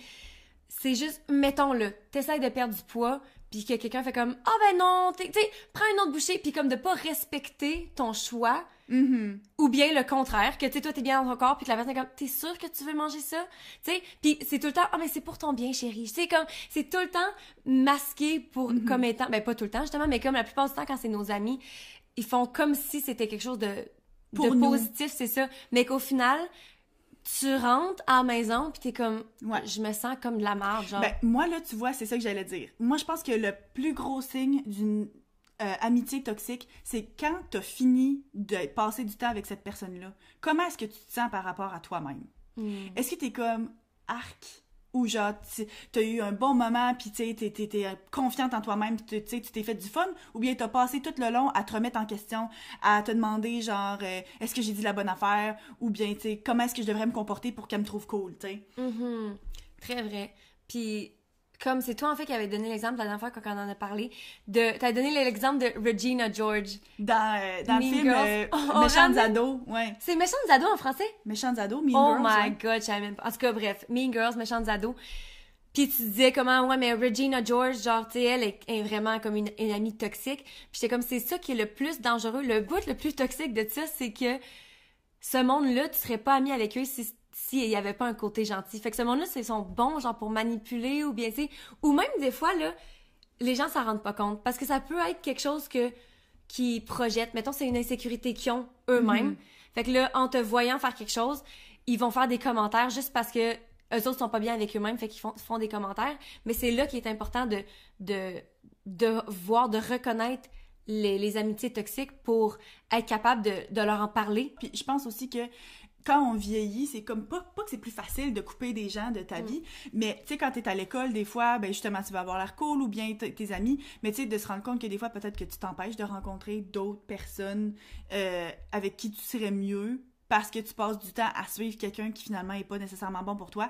c'est juste, mettons-le, t'essayes de perdre du poids, puis que quelqu'un fait comme, ah ben non, tu sais, prends une autre bouchée, puis comme de pas respecter ton choix, Mhm. ou bien le contraire, que tu sais, toi, t'es bien dans ton corps, puis que la personne est comme, t'es sûr que tu veux manger ça? Tu sais, puis c'est tout le temps, ah, mais c'est pour ton bien, chérie. Tu sais, comme, c'est tout le temps masqué pour, Mm-hmm. comme étant, ben pas tout le temps, justement, mais comme la plupart du temps, quand c'est nos amis, ils font comme si c'était quelque chose de, Pour de nous. positif, c'est ça. Mais qu'au final, tu rentres à la maison, puis t'es comme, Ouais. je me sens comme de la merde, genre. Ben, moi, là, tu vois, c'est ça que j'allais dire. Moi, je pense que le plus gros signe d'une euh, amitié toxique, c'est quand t'as fini de passer du temps avec cette personne-là. Comment est-ce que tu te sens par rapport à toi-même? Hmm. Est-ce que t'es comme arc? Ou genre, t'as eu un bon moment, puis tu t'es- t'es confiante en toi-même, tu tu t'es fait du fun? Ou bien t'as passé tout le long à te remettre en question, à te demander, genre, euh, est-ce que j'ai dit la bonne affaire? Ou bien, tu comment est-ce que je devrais me comporter pour qu'elle me trouve cool, tu sais? Mhm. Très vrai. Puis, comme c'est toi, en fait, qui avait donné l'exemple la dernière fois quand on en a parlé, de, t'as donné l'exemple de Regina George. Dans, euh, dans le film euh, Oh, ouais. C'est Méchantes ados en français? Méchantes ados, Mean oh Girls, my ouais. god, je même pas. En tout cas, bref, Mean Girls, Méchantes ados. Puis tu disais comment, ouais, mais Regina George, genre, tu sais, elle est, est vraiment comme une, une amie toxique. Puis j'étais comme, c'est ça qui est le plus dangereux. Le bout le plus toxique de ça, c'est que ce monde-là, tu serais pas ami avec eux si s'il y avait pas un côté gentil. Fait que ce monde-là, c'est sont bons, genre, pour manipuler ou bien, tu ou même des fois, là, les gens s'en rendent pas compte. Parce que ça peut être quelque chose que, qui projettent. Mettons, c'est une insécurité qu'ils ont eux-mêmes. Fait que là, en te voyant faire quelque chose, ils vont faire des commentaires juste parce que eux autres sont pas bien avec eux-mêmes, fait qu'ils font, font des commentaires. Mais c'est là qu'il est important de, de, de voir, de reconnaître les, les amitiés toxiques pour être capable de, de leur en parler. Puis je pense aussi que quand on vieillit, c'est comme pas, pas que c'est plus facile de couper des gens de ta Mm. vie, mais tu sais, quand t'es à l'école, des fois, ben justement, tu vas avoir l'air cool ou bien tes amis, mais tu sais, de se rendre compte que des fois, peut-être que tu t'empêches de rencontrer d'autres personnes euh, avec qui tu serais mieux parce que tu passes du temps à suivre quelqu'un qui finalement est pas nécessairement bon pour toi.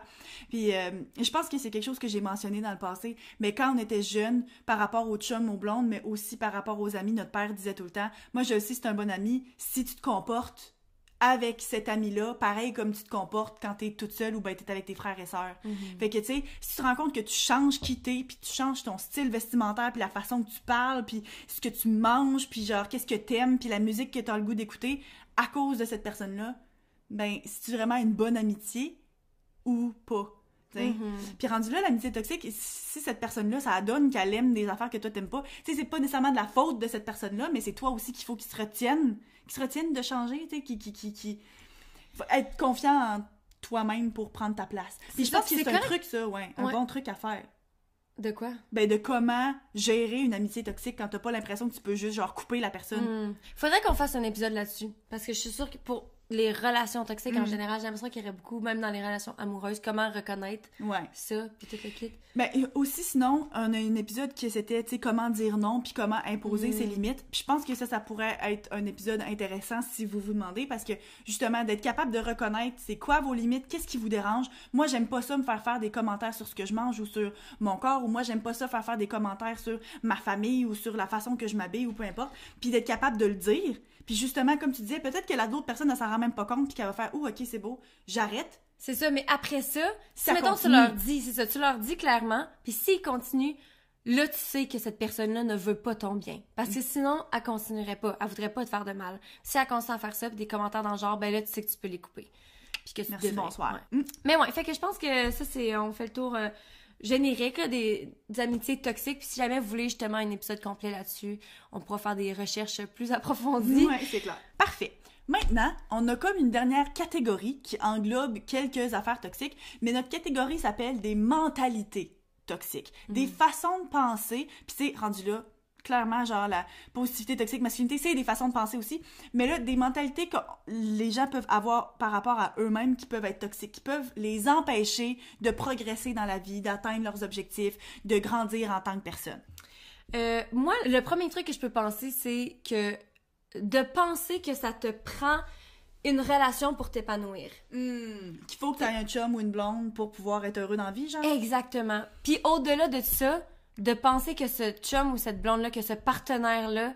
Puis euh, je pense que c'est quelque chose que j'ai mentionné dans le passé, mais quand on était jeune, par rapport aux chums, aux blondes, mais aussi par rapport aux amis, notre père disait tout le temps, moi je sais c'est un bon ami si tu te comportes avec cet ami-là, pareil comme tu te comportes quand t'es toute seule ou ben t'es avec tes frères et sœurs. Fait que tu sais, si tu te rends compte que tu changes qui t'es, puis tu changes ton style vestimentaire, puis la façon que tu parles, puis ce que tu manges, puis genre qu'est-ce que t'aimes, puis la musique que t'as le goût d'écouter à cause de cette personne-là, ben c'est vraiment une bonne amitié ou pas. sais? Puis rendu là, l'amitié toxique, si cette personne-là, ça donne qu'elle aime des affaires que toi t'aimes pas, tu sais, c'est pas nécessairement de la faute de cette personne-là, mais c'est toi aussi qu'il faut qu'il se retienne, qu'il se retienne de changer, tu sais, qui, qui, qui, qui... Faut être confiant en toi-même pour prendre ta place. Puis je pense que c'est un correct. truc, ça, ouais, un Ouais. bon truc à faire. De quoi? Ben, de comment gérer une amitié toxique quand t'as pas l'impression que tu peux juste, genre, couper la personne. Hmm. Faudrait qu'on fasse un épisode là-dessus. Parce que je suis sûre que pour les relations toxiques en Mm. général, j'ai l'impression qu'il y aurait beaucoup, même dans les relations amoureuses, comment reconnaître Ouais. ça, puis tout le kit. Ben, aussi, sinon, on a un épisode qui c'était, tu sais, comment dire non, puis comment imposer Mm. ses limites. Puis je pense que ça, ça pourrait être un épisode intéressant si vous vous demandez, parce que, justement, d'être capable de reconnaître c'est quoi vos limites, qu'est-ce qui vous dérange. Moi, j'aime pas ça me faire faire des commentaires sur ce que je mange ou sur mon corps, ou moi, j'aime pas ça faire faire des commentaires sur ma famille ou sur la façon que je m'habille ou peu importe. Puis d'être capable de le dire. Puis justement, comme tu disais, peut-être que la d'autres personne ne s'en rend même pas compte, puis qu'elle va faire, oh, ok, c'est beau, j'arrête. C'est ça, mais après ça, si Ça mettons tu leur dis, c'est ça, tu leur dis clairement, puis s'ils continuent, là tu sais que cette personne-là ne veut pas ton bien. Parce que sinon, elle continuerait pas, elle voudrait pas te faire de mal. Si elle continue à faire ça, puis des commentaires dans le genre, ben là tu sais que tu peux les couper. Puis que tu Merci, devrais. bonsoir. Ouais. Mm. Mais ouais, fait que je pense que ça c'est, on fait le tour euh, générique là, des, des amitiés toxiques. Puis si jamais vous voulez justement un épisode complet là-dessus, on pourra faire des recherches plus approfondies. Ouais, c'est clair. Parfait. Maintenant, on a comme une dernière catégorie qui englobe quelques affaires toxiques, mais notre catégorie s'appelle des mentalités toxiques, des façons de penser, puis c'est rendu là clairement genre la positivité toxique masculinité c'est des façons de penser aussi mais là des mentalités que les gens peuvent avoir par rapport à eux-mêmes qui peuvent être toxiques qui peuvent les empêcher de progresser dans la vie d'atteindre leurs objectifs de grandir en tant que personne Euh, moi, le premier truc que je peux penser, c'est que de penser que ça te prend une relation pour t'épanouir. qu'il faut que tu aies un chum ou une blonde pour pouvoir être heureux dans la vie genre Exactement. Puis au-delà de ça, de penser que ce chum ou cette blonde-là, que ce partenaire-là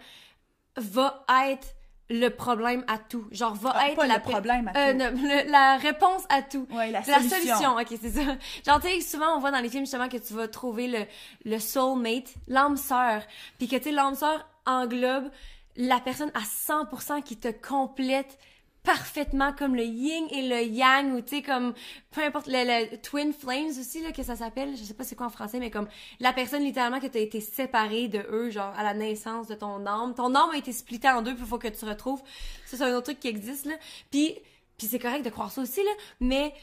va être le problème à tout. Genre, va Ah, être pas la le problème à euh, tout. non, le- la réponse à tout. Ouais, la La solution. solution, ok, c'est ça. Genre, tu sais, souvent, on voit dans les films, justement, que tu vas trouver le, le soulmate, l'âme sœur. Puis que, tu sais, l'âme sœur englobe la personne à 100% qui te complète parfaitement comme le yin et le yang ou tu sais comme peu importe le, twin flames aussi là que ça s'appelle. Je sais pas c'est quoi en français mais comme la personne littéralement que t'as été séparée de eux genre à la naissance de ton âme. Ton âme a été splittée en deux puis faut que tu retrouves. Ça c'est un autre truc qui existe là. Puis puis c'est correct de croire ça aussi là mais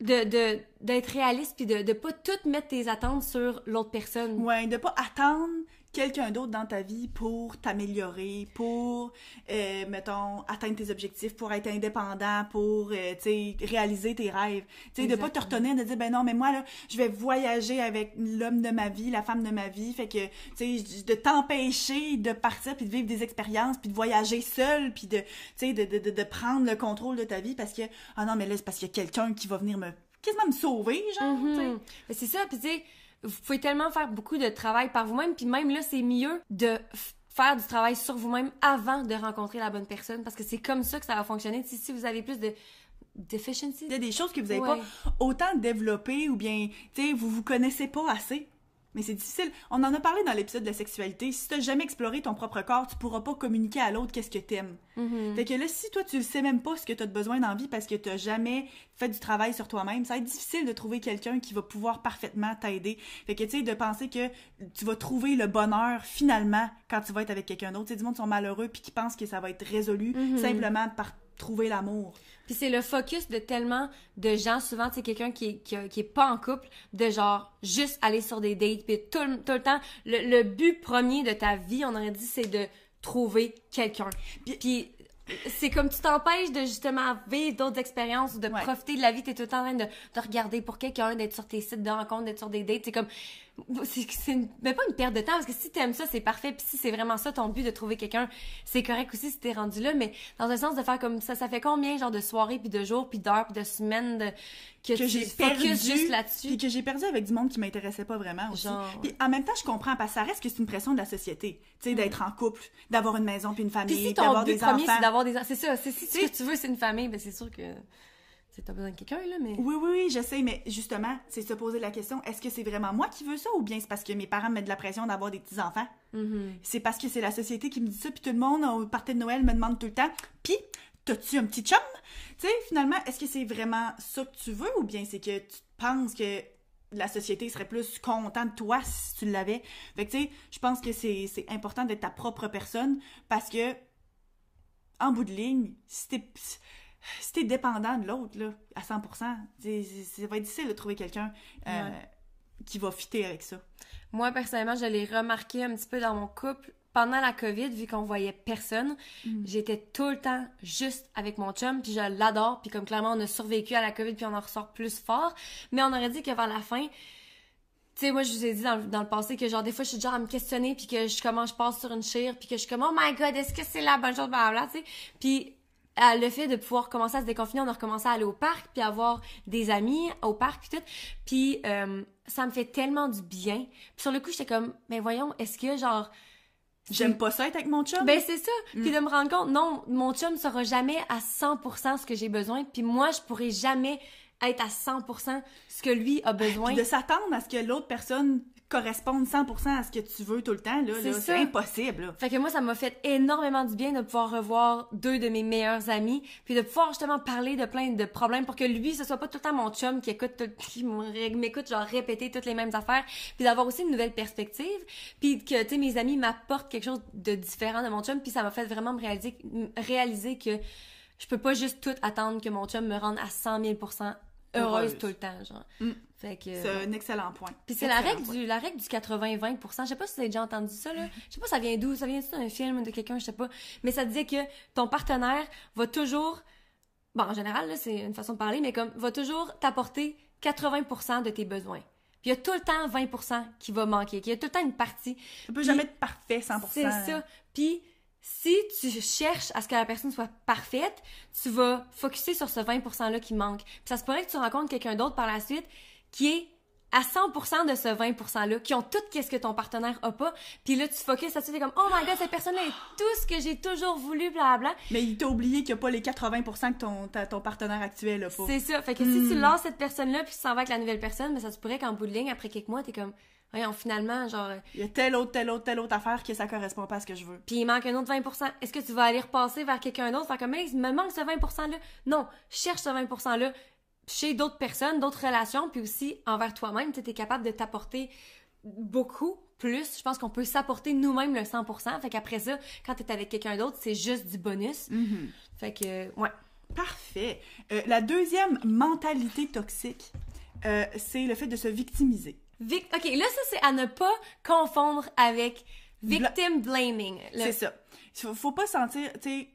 de de d'être réaliste puis de de pas tout mettre tes attentes sur l'autre personne. Ouais, de pas attendre quelqu'un d'autre dans ta vie pour t'améliorer, pour, euh, mettons, atteindre tes objectifs, pour être indépendant, pour, euh, tu sais, réaliser tes rêves. Tu sais, de pas te retenir, de dire, ben non, mais moi, là, je vais voyager avec l'homme de ma vie, la femme de ma vie, fait que, tu sais, de t'empêcher de partir puis de vivre des expériences puis de voyager seul puis de, tu sais, de, de, de, de prendre le contrôle de ta vie parce que, ah non, mais là, c'est parce qu'il y a quelqu'un qui va venir me, quasiment me sauver, genre, tu sais. Mhm. Mais c'est ça, puis tu sais, vous pouvez tellement faire beaucoup de travail par vous-même, puis même là, c'est mieux de faire du travail sur vous-même avant de rencontrer la bonne personne, parce que c'est comme ça que ça va fonctionner. Si, si vous avez plus de deficiency, Il y a des choses que vous n'avez Ouais. pas autant développées ou bien, tu sais, vous vous connaissez pas assez. Mais c'est difficile. On en a parlé dans l'épisode de la sexualité. Si t'as jamais exploré ton propre corps, tu pourras pas communiquer à l'autre qu'est-ce que t'aimes. Mhm. Fait que là, si toi, tu le sais même pas ce que t'as de besoin dans la vie parce que t'as jamais fait du travail sur toi-même, ça va être difficile de trouver quelqu'un qui va pouvoir parfaitement t'aider. Fait que, tu sais, de penser que tu vas trouver le bonheur finalement quand tu vas être avec quelqu'un d'autre. Tu sais, du monde qui sont malheureux puis qui pensent que ça va être résolu Mhm. simplement par trouver l'amour. Puis c'est le focus de tellement de gens, souvent, c'est quelqu'un qui, qui, qui est pas en couple, de genre juste aller sur des dates, puis tout, le- tout le temps, le, le but premier de ta vie, on aurait dit, c'est de trouver quelqu'un. Puis- Puis c'est comme tu t'empêches de justement vivre d'autres expériences ou de Ouais. profiter de la vie, t'es tout le temps en train de, de regarder pour quelqu'un, d'être sur tes sites de rencontres, d'être sur des dates, c'est comme c'est mais pas une perte de temps parce que si t'aimes ça c'est parfait puis si c'est vraiment ça ton but de trouver quelqu'un c'est correct aussi si t'es rendu là mais dans un sens de faire comme ça ça fait combien genre de soirées puis de jours puis d'heures puis de semaines de, que, j'ai perdu juste puis là-dessus que j'ai perdu avec du monde qui m'intéressait pas vraiment aussi. Genre. Puis en même temps, je comprends parce que ça reste que c'est une pression de la société, tu sais, d'être en couple, d'avoir une maison puis une puis famille, si puis ton d'avoir but des premier enfants. c'est d'avoir des c'est ça c'est si ce que tu veux c'est une famille ben c'est sûr que c'est t'as besoin de quelqu'un là mais Oui, oui, oui, je sais, mais justement, c'est se poser la question, est-ce que c'est vraiment moi qui veux ça ou bien c'est parce que mes parents me mettent de la pression d'avoir des petits-enfants? Mhm. C'est parce que c'est la société qui me dit ça, puis tout le monde, au party de Noël, me demande tout le temps, puis t'as-tu un petit chum? Tu sais, finalement, est-ce que c'est vraiment ça que tu veux ou bien c'est que tu penses que la société serait plus contente de toi si tu l'avais? Fait que, tu sais, je pense que c'est c'est important d'être ta propre personne parce que, en bout de ligne, si t'es si t'es dépendant de l'autre, là, à 100%, c'est- c'est- ça va être difficile de trouver quelqu'un euh, Ouais. qui va fitter avec ça. Moi, personnellement, je l'ai remarqué un petit peu dans mon couple. pendant la COVID, vu qu'on voyait personne, Mm. j'étais tout le temps juste avec mon chum, puis je l'adore, puis comme clairement on a survécu à la COVID, puis on en ressort plus fort, mais on aurait dit que vers la fin, tu sais, moi, je vous ai dit dans, le- dans le passé que, genre, des fois, je suis genre à me questionner, puis que je commence, je passe sur une chire, puis que je suis comme, oh my god, est-ce que c'est la bonne chose, blablabla, tu sais. Puis, le fait de pouvoir commencer à se déconfiner, on a recommencé à aller au parc, puis avoir des amis au parc, puis tout. Puis, euh, ça me fait tellement du bien. Puis, sur le coup, j'étais comme, mais voyons, est-ce que, genre, J'aime pas ça être avec mon chum? ben c'est ça. Puis de me rendre compte, non, mon chum sera jamais à 100% ce que j'ai besoin. Puis moi, je pourrai jamais être à 100% ce que lui a besoin. Puis de s'attendre à ce que l'autre personne corresponde 100% à ce que tu veux tout le temps, là, C'est là, ça. c'est impossible. là. Fait que moi, ça m'a fait énormément du bien de pouvoir revoir deux de mes meilleurs amis, puis de pouvoir justement parler de plein de problèmes pour que lui, ce soit pas tout le temps mon chum qui écoute, tout- qui m'écoute genre répéter toutes les mêmes affaires, puis d'avoir aussi une nouvelle perspective, puis que, tu sais, mes amis m'apportent quelque chose de différent de mon chum, puis ça m'a fait vraiment me réaliser, réaliser que je peux pas juste tout attendre que mon chum me rende à 100 000 heureuse Heureuse. tout le temps, genre. Mm. C'est un excellent point. Puis c'est la règle point. du la règle du 80-20 Je sais pas si vous avez déjà entendu ça là. Je sais pas ça vient d'où, ça vient d'un film de quelqu'un, je sais pas, mais ça disait que ton partenaire va toujours bon en général c'est une façon de parler mais comme va toujours t'apporter 80 de tes besoins. Puis il y a tout le temps 20 qui va manquer, qu'il y a tout le temps une partie. Ça peut Puis- jamais être parfait 100%. C'est ça. Puis si tu cherches à ce que la personne soit parfaite, tu vas focuser sur ce 20% là qui manque. Puis ça se pourrait que tu rencontres quelqu'un d'autre par la suite qui est à 100% de ce 20%-là, qui ont tout qu'est-ce que ton partenaire a pas, puis là, tu focuses là-dessus, t'es comme, oh my god, cette personne-là est tout ce que j'ai toujours voulu, blablabla. Mais il t'a oublié qu'il n'y a pas les 80% que ton, ta- ton partenaire actuel a pas. C'est ça. Fait que si tu lances cette personne-là, puis tu s'en vas avec la nouvelle personne, mais ça se pourrait qu'en bout de ligne, après quelques mois, t'es comme, voyons, finalement, genre, Il y a telle autre, telle autre, telle autre affaire que ça correspond pas à ce que je veux. puis il manque un autre 20%. Est-ce que tu vas aller repasser vers quelqu'un d'autre, faire comme, hey, il me manque ce 20%-là? Non, cherche ce 20%-là chez d'autres personnes, d'autres relations, puis aussi envers toi-même. Tu es capable de t'apporter beaucoup plus. Je pense qu'on peut s'apporter nous-mêmes le 100%. Fait qu'après ça, quand tu es avec quelqu'un d'autre, c'est juste du bonus. Fait que, ouais. Parfait. Euh, la deuxième mentalité toxique, euh, c'est le fait de se victimiser. Vic- OK, là, ça, c'est à ne pas confondre avec victim blaming. Le- C'est ça. Faut, faut pas sentir, tu sais,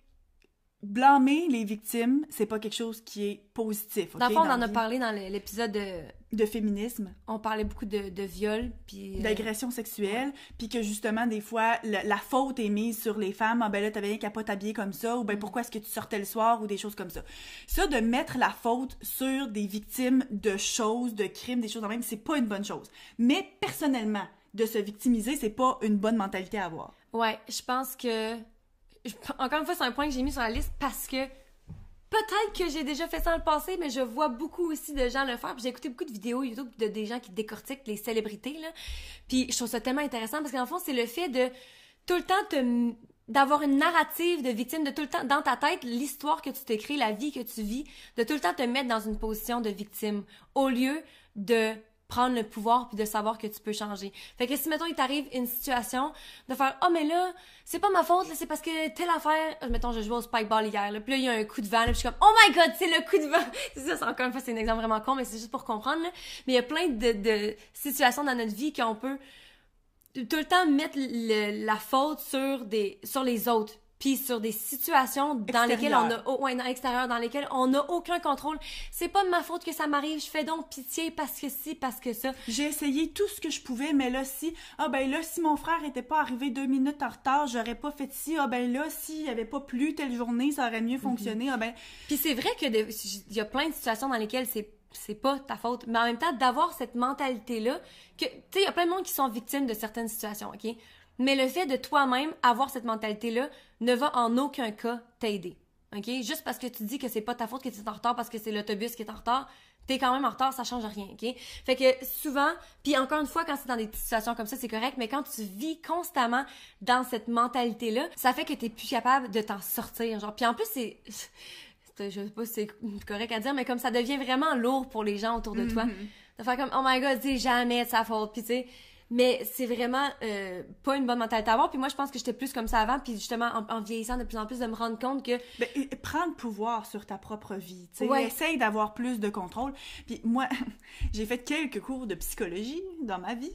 blâmer les victimes, c'est pas quelque chose qui est positif. Dans ok, le fond, on dans en a parlé dans l'épisode de... De féminisme, On parlait beaucoup de, de viol, puis... euh, d'agression sexuelle, puis que justement, des fois, la, la faute est mise sur les femmes. Ah ben là, t'avais rien qu'à pas t'habiller comme ça, ou Mm. ben pourquoi est-ce que tu sortais le soir, ou des choses comme ça. Ça, de mettre la faute sur des victimes de choses, de crimes, des choses de même, c'est pas une bonne chose. Mais personnellement, de se victimiser, c'est pas une bonne mentalité à avoir. Ouais, je pense que. Encore une fois, c'est un point que j'ai mis sur la liste parce que peut-être que j'ai déjà fait ça dans le passé, mais je vois beaucoup aussi de gens le faire. J'ai écouté beaucoup de vidéos YouTube de des gens qui décortiquent les célébrités. Puis je trouve ça tellement intéressant parce qu'en fond, c'est le fait de tout le temps te d'avoir une narrative de victime, de tout le temps, dans ta tête, l'histoire que tu t'écris, la vie que tu vis, de tout le temps te mettre dans une position de victime, au lieu de prendre le pouvoir puis de savoir que tu peux changer. Fait que si, mettons, il t'arrive une situation de faire « Oh, mais là, c'est pas ma faute, c'est parce que telle affaire... » Mettons, je jouais au spikeball hier, là, puis là, il y a un coup de vent, là, puis je suis comme « Oh my God, c'est le coup de vent! » C'est ça, c'est encore une fois, c'est un exemple vraiment con, mais c'est juste pour comprendre. Mais il y a plein de, situations dans notre vie qu'on peut tout le temps mettre la faute sur des sur les autres puis sur des situations dans lesquelles on a oh, ouais, dans l'extérieur dans lesquelles on n'a aucun contrôle c'est pas de ma faute que ça m'arrive je fais donc pitié parce que si parce que ça J'ai essayé tout ce que je pouvais, mais là, si, ah ben là, si mon frère était pas arrivé deux minutes en retard, j'aurais pas fait ci. Ah ben là, s'il avait pas plu telle journée, ça aurait mieux fonctionné. Ah ben, puis c'est vrai que il y a plein de situations dans lesquelles c'est c'est pas ta faute mais en même temps d'avoir cette mentalité là que tu sais il y a plein de monde qui sont victimes de certaines situations OK? Mais le fait de toi-même avoir cette mentalité là ne va en aucun cas t'aider OK? Juste parce que tu dis que c'est pas ta faute que tu es en retard parce que c'est l'autobus qui est en retard T'es quand même en retard, ça change rien, ok? Fait que souvent, puis encore une fois, quand c'est dans des situations comme ça, c'est correct, mais quand tu vis constamment dans cette mentalité-là, ça fait que t'es plus capable de t'en sortir, genre. Puis en plus, c'est, je sais pas si c'est correct à dire, mais comme ça devient vraiment lourd pour les gens autour de toi. De faire comme, oh my god, c'est jamais de sa faute, puis tu sais. Mais c'est vraiment euh, pas une bonne mentalité à avoir. Puis moi, je pense que j'étais plus comme ça avant. Puis justement, en, en vieillissant de plus en plus, de me rendre compte que ben, et- et prendre pouvoir sur ta propre vie. Tu sais, Ouais. essaye d'avoir plus de contrôle. Puis moi, j'ai fait quelques cours de psychologie dans ma vie.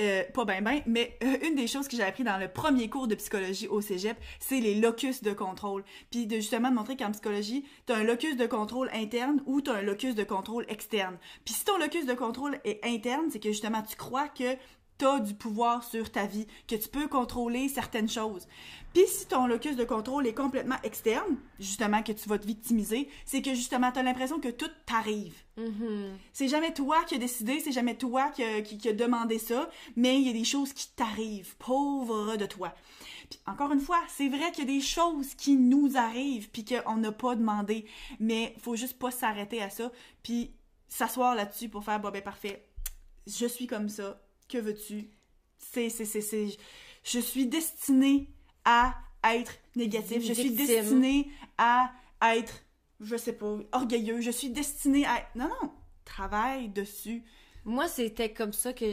euh, pas ben ben, mais euh, une des choses que j'ai appris dans le premier cours de psychologie au cégep, c'est les locus de contrôle. Puis de justement de montrer qu'en psychologie, t'as un locus de contrôle interne ou t'as un locus de contrôle externe. Puis si ton locus de contrôle est interne, c'est que justement tu crois que t'as du pouvoir sur ta vie, que tu peux contrôler certaines choses. Puis si ton locus de contrôle est complètement externe, justement que tu vas te victimiser, c'est que justement t'as l'impression que tout t'arrive. C'est jamais toi qui as décidé, c'est jamais toi qui a, qui, qui a demandé ça, mais il y a des choses qui t'arrivent, pauvre de toi. Puis encore une fois, c'est vrai qu'il y a des choses qui nous arrivent puis qu'on n'a pas demandé, mais faut juste pas s'arrêter à ça puis s'asseoir là-dessus pour faire bon ben parfait. Je suis comme ça. Que veux-tu? C'est c'est c'est c'est je suis destinée à être négatif, je suis destinée à être je sais pas, orgueilleux, je suis destinée à non non, travaille dessus. Moi, c'était comme ça que,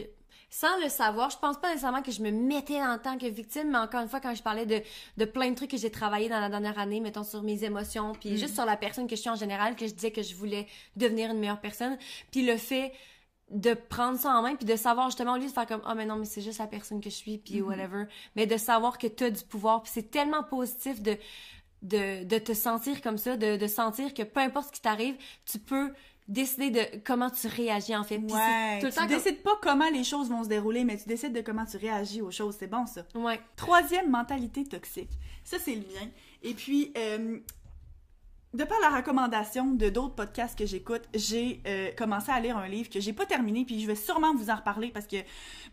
sans le savoir, je pense pas nécessairement que je me mettais en tant que victime, mais encore une fois, quand je parlais de, de plein de trucs que j'ai travaillé dans la dernière année, mettons sur mes émotions, puis juste sur la personne que je suis en général, que je disais que je voulais devenir une meilleure personne, puis le fait de prendre ça en main puis de savoir justement au lieu de faire comme oh mais non mais c'est juste la personne que je suis puis whatever mais de savoir que tu as du pouvoir puis c'est tellement positif de de, de te sentir comme ça de, de sentir que peu importe ce qui t'arrive tu peux décider de comment tu réagis en fait Puis c'est Ouais, tout le tu temps comme- décides pas comment les choses vont se dérouler, mais tu décides de comment tu réagis aux choses, c'est bon ça. ouais Troisième mentalité toxique. Ça, c'est le mien. Et puis, euh, de par la recommandation de d'autres podcasts que j'écoute, j'ai euh, commencé à lire un livre que j'ai pas terminé, puis je vais sûrement vous en reparler parce que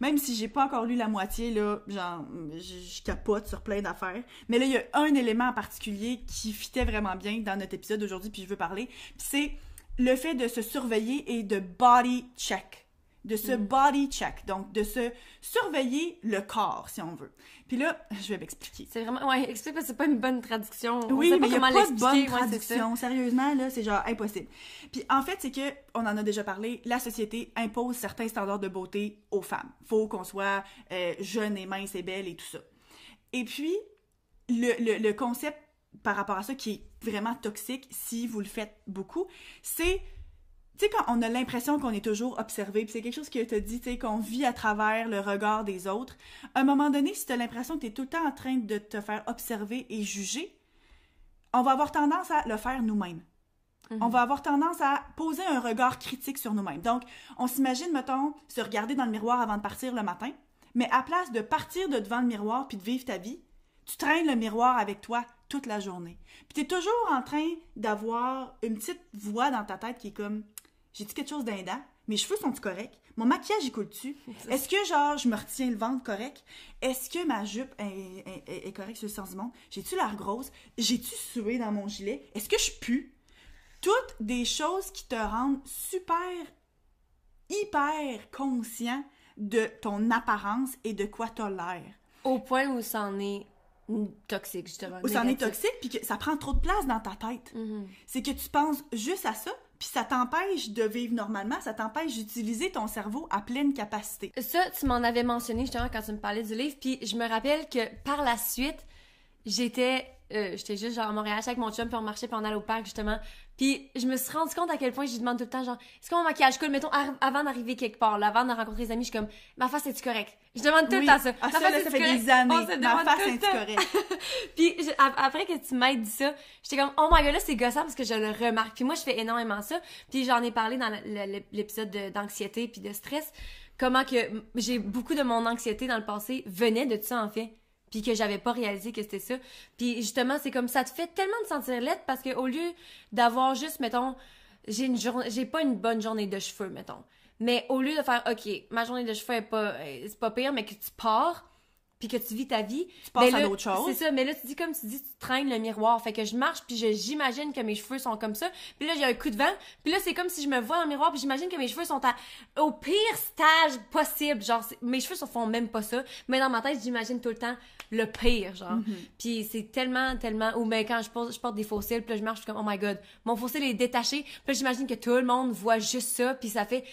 même si j'ai pas encore lu la moitié, là, genre, je, capote sur plein d'affaires. Mais là, il y a un élément en particulier qui fitait vraiment bien dans notre épisode d'aujourd'hui, puis je veux parler. C'est le fait de se surveiller et de body check. De se body check. Donc, de se surveiller le corps, si on veut. Puis là, je vais m'expliquer. c'est vraiment ouais explique parce que c'est pas une bonne traduction On Oui, mais il n'y a pas de bonne ouais, traduction. Sérieusement, là, c'est genre impossible. Puis en fait, c'est que, on en a déjà parlé, la société impose certains standards de beauté aux femmes. Faut qu'on soit euh, jeune et mince et belle et tout ça. Et puis, le, le, le concept par rapport à ça qui est vraiment toxique, si vous le faites beaucoup, c'est tu sais, quand on a l'impression qu'on est toujours observé, puis c'est quelque chose que te dit, tu sais, qu'on vit à travers le regard des autres, à un moment donné, si tu as l'impression que tu es tout le temps en train de te faire observer et juger, on va avoir tendance à le faire nous-mêmes. On va avoir tendance à poser un regard critique sur nous-mêmes. Donc, on s'imagine, mettons, se regarder dans le miroir avant de partir le matin, mais à place de partir de devant le miroir puis de vivre ta vie, tu traînes le miroir avec toi toute la journée. Puis tu es toujours en train d'avoir une petite voix dans ta tête qui est comme j'ai dit quelque chose d'indent, mes cheveux sont-ils corrects? Mon maquillage, il coule-tu? Est-ce que, genre, je me retiens le ventre correct? Est-ce que ma jupe est, est- est- est correcte sur le sens du monde? J'ai-tu l'air grosse? J'ai-tu sué dans mon gilet? Est-ce que je pue? Toutes des choses qui te rendent super, hyper conscient de ton apparence et de quoi t'as l'air. au point où ça en est toxique justement Ou ça en est toxique, puis que ça prend trop de place dans ta tête. Mhm. C'est que tu penses juste à ça, puis ça t'empêche de vivre normalement, ça t'empêche d'utiliser ton cerveau à pleine capacité. Ça, tu m'en avais mentionné justement quand tu me parlais du livre, puis je me rappelle que par la suite, j'étais euh, j'étais juste genre à Montréal avec mon chum puis on marchait puis on allait au parc justement puis je me suis rendu compte à quel point je lui demande tout le temps genre est-ce que mon maquillage coule mettons avant d'arriver quelque part là, avant de rencontrer des amis je suis comme ma face est-tu correcte je demande tout le temps ça Ah, Ma ça, face là, est-tu ça fait des années. On se Ma face tout le est temps. correcte? Puis je- après que tu m'aies dit ça, j'étais comme oh my god là c'est gossant parce que je le remarque. Puis moi je fais énormément ça. Puis j'en ai parlé dans l'épisode de- d'anxiété puis de stress comment que j'ai beaucoup de mon anxiété dans le passé venait de ça en fait. Puis que j'avais pas réalisé que c'était ça. Puis justement, c'est comme ça te fait tellement de sentir lettre parce que au lieu d'avoir juste mettons j'ai une journée j'ai pas une bonne journée de cheveux mettons. Mais au lieu de faire OK, ma journée de cheveux est pas euh, c'est pas pire mais que tu pars puis que tu vis ta vie, Tu passes ben à là, d'autres choses. C'est ça, mais là, tu dis comme tu dis, tu traînes le miroir. Fait que je marche, puis j'imagine que mes cheveux sont comme ça. Puis là, j'ai un coup de vent. Puis là, c'est comme si je me vois dans le miroir, puis j'imagine que mes cheveux sont à, au pire stage possible. Genre, mes cheveux ne font même pas ça. Mais dans ma tête, j'imagine tout le temps le pire, genre. Mm-hmm. Puis c'est tellement, tellement... Ou ben quand je porte, je porte des cils, puis là, je marche, je suis comme, oh my God, mon cil est détaché. Puis là, j'imagine que tout le monde voit juste ça, puis ça fait...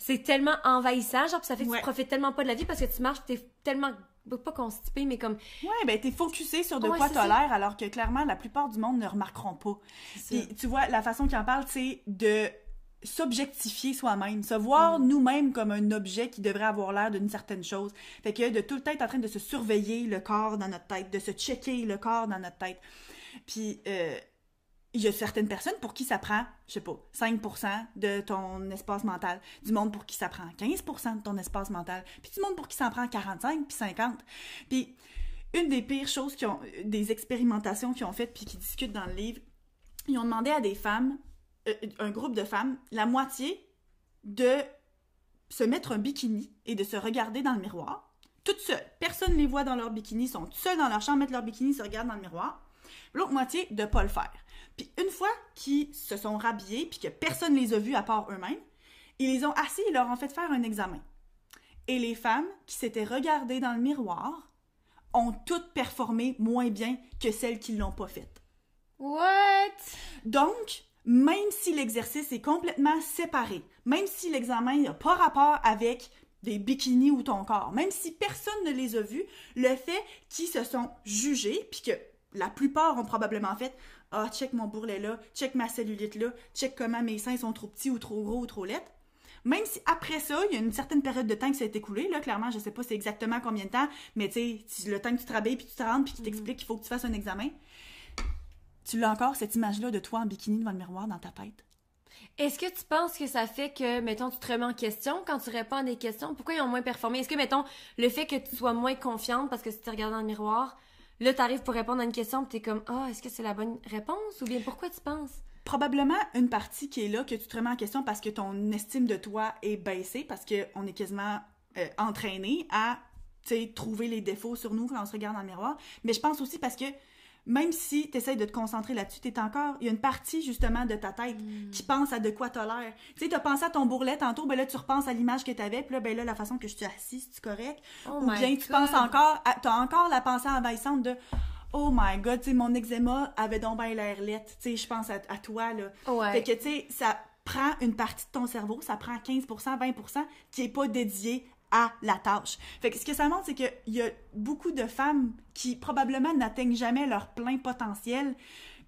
C'est tellement envahissant, genre, puis ça fait que Ouais. tu profites tellement pas de la vie parce que tu marches, t'es tellement... Pas constipé, mais comme Ouais, ben t'es focusé sur de Ouais, quoi t'as l'air, alors que clairement, la plupart du monde ne remarqueront pas. Puis tu vois, la façon qu'il en parle, c'est de s'objectifier soi-même, se voir nous-mêmes comme un objet qui devrait avoir l'air d'une certaine chose. Fait que de tout le temps être en train de se surveiller le corps dans notre tête, de se checker le corps dans notre tête. Puis euh, il y a certaines personnes pour qui ça prend, je sais pas, 5% de ton espace mental, du monde pour qui ça prend 15% de ton espace mental, puis du monde pour qui ça en prend 45 puis 50. Puis une des pires choses qui ont des expérimentations qu'ils ont faites puis qui discutent dans le livre, ils ont demandé à des femmes euh, un groupe de femmes, la moitié, de se mettre un bikini et de se regarder dans le miroir, toutes seules. Personne ne les voit dans leur bikini, sont seules dans leur chambre, mettent leur bikini, se regardent dans le miroir. L'autre moitié, de pas le faire. Puis une fois qu'ils se sont rhabillés, puis que personne ne les a vus à part eux-mêmes, ils les ont assis et leur ont fait faire un examen. Et les femmes qui s'étaient regardées dans le miroir ont toutes performé moins bien que celles qui l'ont pas fait. What? Donc, même si l'exercice est complètement séparé, même si l'examen n'a pas rapport avec des bikinis ou ton corps, même si personne ne les a vus, le fait qu'ils se sont jugés, puis que la plupart ont probablement fait Ah, check mon bourrelet là, check ma cellulite là, check comment mes seins sont trop petits ou trop gros ou trop lettres. Même si après ça, il y a une certaine période de temps qui s'est écoulée, là, clairement, je sais pas c'est exactement combien de temps, mais tu sais, le temps que tu travailles puis tu te rentres puis qu'ils t'expliquent qu'il faut que tu fasses un examen, tu l'as encore cette image-là de toi en bikini devant le miroir dans ta tête? Est-ce que tu penses que ça fait que, mettons, tu te remets en question quand tu réponds à des questions? Pourquoi ils ont moins performé? Est-ce que, mettons, le fait que tu sois moins confiante parce que tu te regardes dans le miroir, là, t'arrives pour répondre à une question tu t'es comme, ah, est-ce que c'est la bonne réponse? Ou bien pourquoi tu penses? Probablement une partie qui est là, que tu te remets en question parce que ton estime de toi est baissée, parce qu'on est quasiment euh, entraîné à, trouver les défauts sur nous quand on se regarde dans le miroir. Mais je pense aussi parce que même si tu essaies de te concentrer là-dessus, t'es encore. Il y a une partie justement de ta tête Mm. qui pense à de quoi t'as l'air. Tu sais, t'as pensé à ton bourrelet tantôt, ben là, tu repenses à l'image que t'avais, puis là, ben là, la façon que je suis assise, c'est correct? Oh Ou bien tu God. penses encore, à- t'as encore la pensée envahissante de. Oh my god, tu sais, mon eczéma avait donc bien l'air lettre. Tu sais, je pense à, à toi, là. Ouais. Fait que, tu sais, ça prend une partie de ton cerveau, ça prend 15%, 20% qui est pas dédié à la tâche. Fait que ce que ça montre, c'est qu'il y a beaucoup de femmes qui probablement n'atteignent jamais leur plein potentiel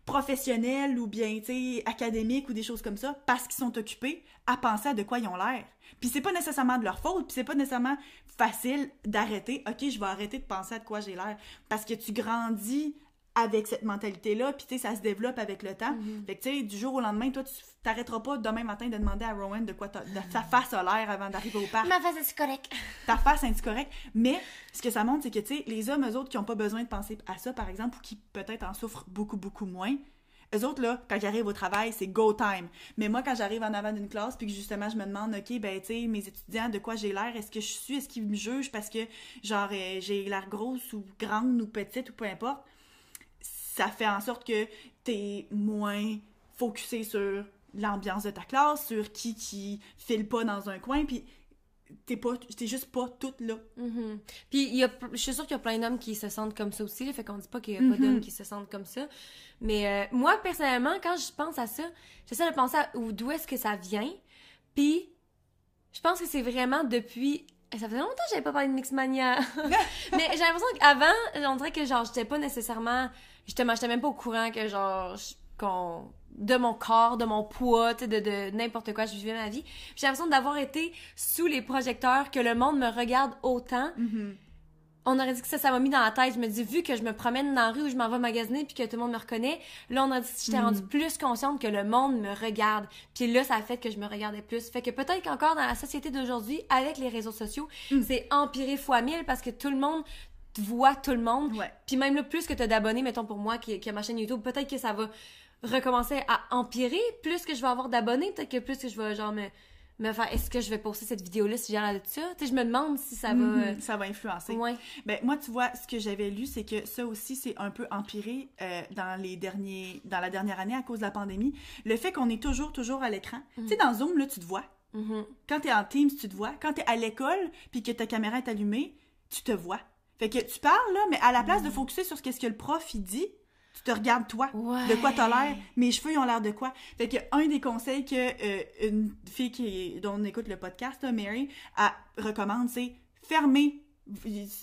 professionnel ou bien, académique ou des choses comme ça parce qu'ils sont occupés à penser à de quoi ils ont l'air. Puis c'est pas nécessairement de leur faute, puis c'est pas nécessairement facile d'arrêter. OK, je vais arrêter de penser à de quoi j'ai l'air parce que tu grandis avec cette mentalité-là, puis tu sais, ça se développe avec le temps. Fait que tu sais, du jour au lendemain, toi, tu t'arrêteras pas demain matin de demander à Rowan de quoi ta, de face a l'air avant d'arriver au parc Ma face, c'est correct. ta face est correct. Mais ce que ça montre, c'est que, tu sais, les hommes, eux autres, qui n'ont pas besoin de penser à ça, par exemple, ou qui peut-être en souffrent beaucoup, beaucoup moins, eux autres, là, quand ils arrivent au travail, c'est go time. Mais moi, quand j'arrive en avant d'une classe, puis que justement, je me demande, OK, ben, tu sais, mes étudiants, de quoi j'ai l'air? Est-ce que je suis? Est-ce qu'ils me jugent? Parce que, genre, euh, j'ai l'air grosse ou grande ou petite ou peu importe? Ça fait en sorte que t'es moins focusé sur l'ambiance de ta classe, sur qui qui file pas dans un coin, puis t'es pas t'es juste pas toute là Mhm. Puis il y a, je suis sûre qu'il y a plein d'hommes qui se sentent comme ça aussi, fait qu'on dit pas qu'il y a pas d'hommes qui se sentent comme ça. Mais euh, moi personnellement, quand je pense à ça, j'essaie de penser à où- d'où est-ce que ça vient. Puis je pense que c'est vraiment depuis ça faisait longtemps que j'avais pas parlé de Mixmania. Mais j'ai l'impression qu'avant, on dirait que genre j'étais pas nécessairement justement, j'étais même pas au courant que genre qu'on de mon corps, de mon poids, tu sais, de, de n'importe quoi, je vivais ma vie. J'ai l'impression d'avoir été sous les projecteurs, que le monde me regarde autant. On aurait dit que ça, ça m'a mis dans la tête. Je me dis, vu que je me promène dans la rue où je m'en vais magasiner puis que tout le monde me reconnaît, là, on a dit que j'étais rendue plus consciente que le monde me regarde. Puis là, ça a fait que je me regardais plus. Fait que peut-être qu'encore dans la société d'aujourd'hui, avec les réseaux sociaux, c'est empiré fois mille parce que tout le monde voit tout le monde. Ouais. Puis même là, plus que t'as d'abonnés, mettons pour moi qui, qui a ma chaîne YouTube, peut-être que ça va recommencer à empirer. Plus que je vais avoir d'abonnés, peut-être que plus que je vais genre me, me faire est-ce que je vais poster cette vidéo-là si j'ai l'air de ça? Tu sais, je me demande si ça va. Mhm, euh, ça va influencer Ouais. ben moi tu vois ce que j'avais lu c'est que ça aussi c'est un peu empiré euh, dans les derniers dans la dernière année à cause de la pandémie le fait qu'on est toujours toujours à l'écran tu sais dans Zoom là tu te vois Mhm. quand t'es en Teams tu te vois quand t'es à l'école puis que ta caméra est allumée tu te vois fait que tu parles là mais à la place de focuser sur ce qu'est-ce que le prof il dit tu te regardes toi Ouais. de quoi t'as l'air mes cheveux ils ont l'air de quoi? Fait que un des conseils que euh, une fille qui dont on écoute le podcast Mary elle recommande c'est fermer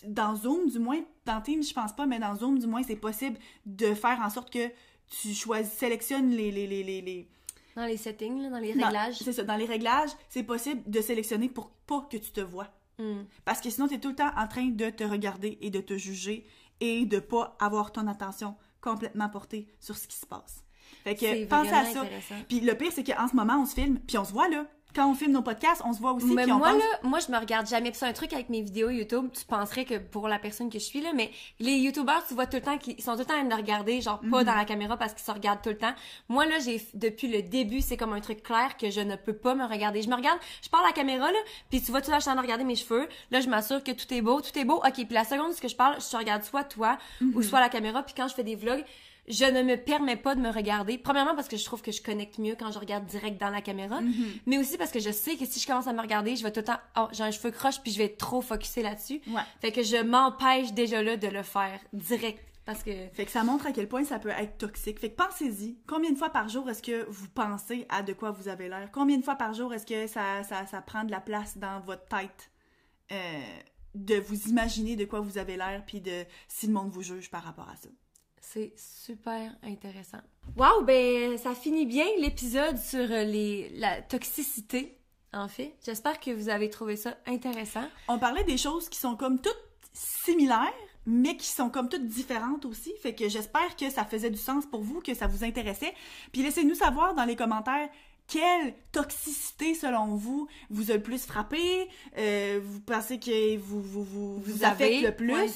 dans Zoom du moins dans Teams je pense pas mais dans Zoom du moins c'est possible de faire en sorte que tu choisis sélectionnes les les les les, les Dans les settings, là, dans les réglages. C'est ça. Dans les réglages, c'est possible de sélectionner pour pas que tu te vois. Hmm. Parce que sinon, tu es tout le temps en train de te regarder et de te juger et de pas avoir ton attention complètement portée sur ce qui se passe. Fait que pensez à ça. Puis le pire, c'est qu'en ce moment, on se filme, puis on se voit là. Quand on filme nos podcasts, on se voit aussi. Mais puis on moi, pense- là, moi, je me regarde jamais. C'est un truc avec mes vidéos YouTube, tu penserais que pour la personne que je suis, là, mais les YouTubers, tu vois tout le temps qu'ils sont tout le temps train de regarder, genre Mhm. pas dans la caméra parce qu'ils se regardent tout le temps. Moi, là, j'ai, depuis le début, c'est comme un truc clair que je ne peux pas me regarder. Je me regarde, je parle à la caméra, là, puis tu vois tout le temps, je suis en train de regarder mes cheveux. Là, je m'assure que tout est beau, tout est beau. OK, puis la seconde, ce que je parle, je te regarde soit toi Mhm. ou soit la caméra. Puis quand je fais des vlogs, je ne me permets pas de me regarder. Premièrement, parce que je trouve que je connecte mieux quand je regarde direct dans la caméra. Mhm. Mais aussi parce que je sais que si je commence à me regarder, je vais tout le temps, oh, j'ai un cheveu croche puis je vais être trop focusé là-dessus. Ouais. Fait que je m'empêche déjà là de le faire direct parce que Fait que ça montre à quel point ça peut être toxique. Fait que pensez-y. Combien de fois par jour est-ce que vous pensez à de quoi vous avez l'air? Combien de fois par jour est-ce que ça, ça, ça prend de la place dans votre tête euh, de vous imaginer de quoi vous avez l'air puis de si le monde vous juge par rapport à ça? C'est super intéressant. Wow, ben ça finit bien l'épisode sur euh, les la toxicité en fait. J'espère que vous avez trouvé ça intéressant. On parlait des choses qui sont comme toutes similaires, mais qui sont comme toutes différentes aussi. Fait que j'espère que ça faisait du sens pour vous, que ça vous intéressait. Puis laissez-nous savoir dans les commentaires quelle toxicité, selon vous, vous a le plus frappé, euh, vous pensez que vous, vous, vous, vous affecte le plus, Ouais.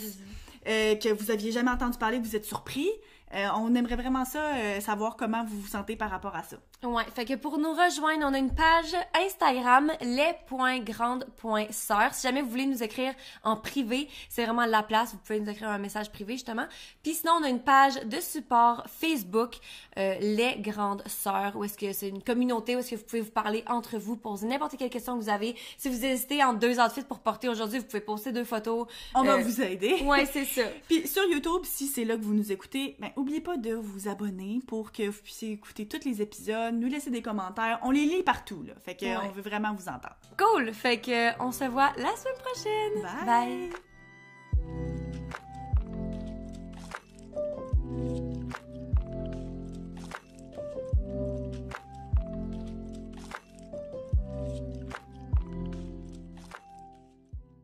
Euh, que vous aviez jamais entendu parler, vous êtes surpris. Euh, on aimerait vraiment ça, euh, savoir comment vous vous sentez par rapport à ça. Ouais, fait que pour nous rejoindre, on a une page Instagram les.grandes.sœurs. Si jamais vous voulez nous écrire en privé, c'est vraiment la place. Vous pouvez nous écrire un message privé justement. Puis sinon, on a une page de support Facebook euh, les grandes sœurs où est-ce que c'est une communauté où est-ce que vous pouvez vous parler entre vous, poser n'importe quelle question que vous avez. Si vous hésitez entre deux outfits pour porter aujourd'hui, vous pouvez poster deux photos. On va Euh, vous aider. Ouais, c'est ça. Puis sur YouTube, si c'est là que vous nous écoutez, ben oubliez pas de vous abonner pour que vous puissiez écouter tous les épisodes, nous laissez des commentaires. On les lit partout, là. Fait qu'on veut vraiment vous entendre. Cool! Fait qu'on se voit la semaine prochaine! Bye! Bye.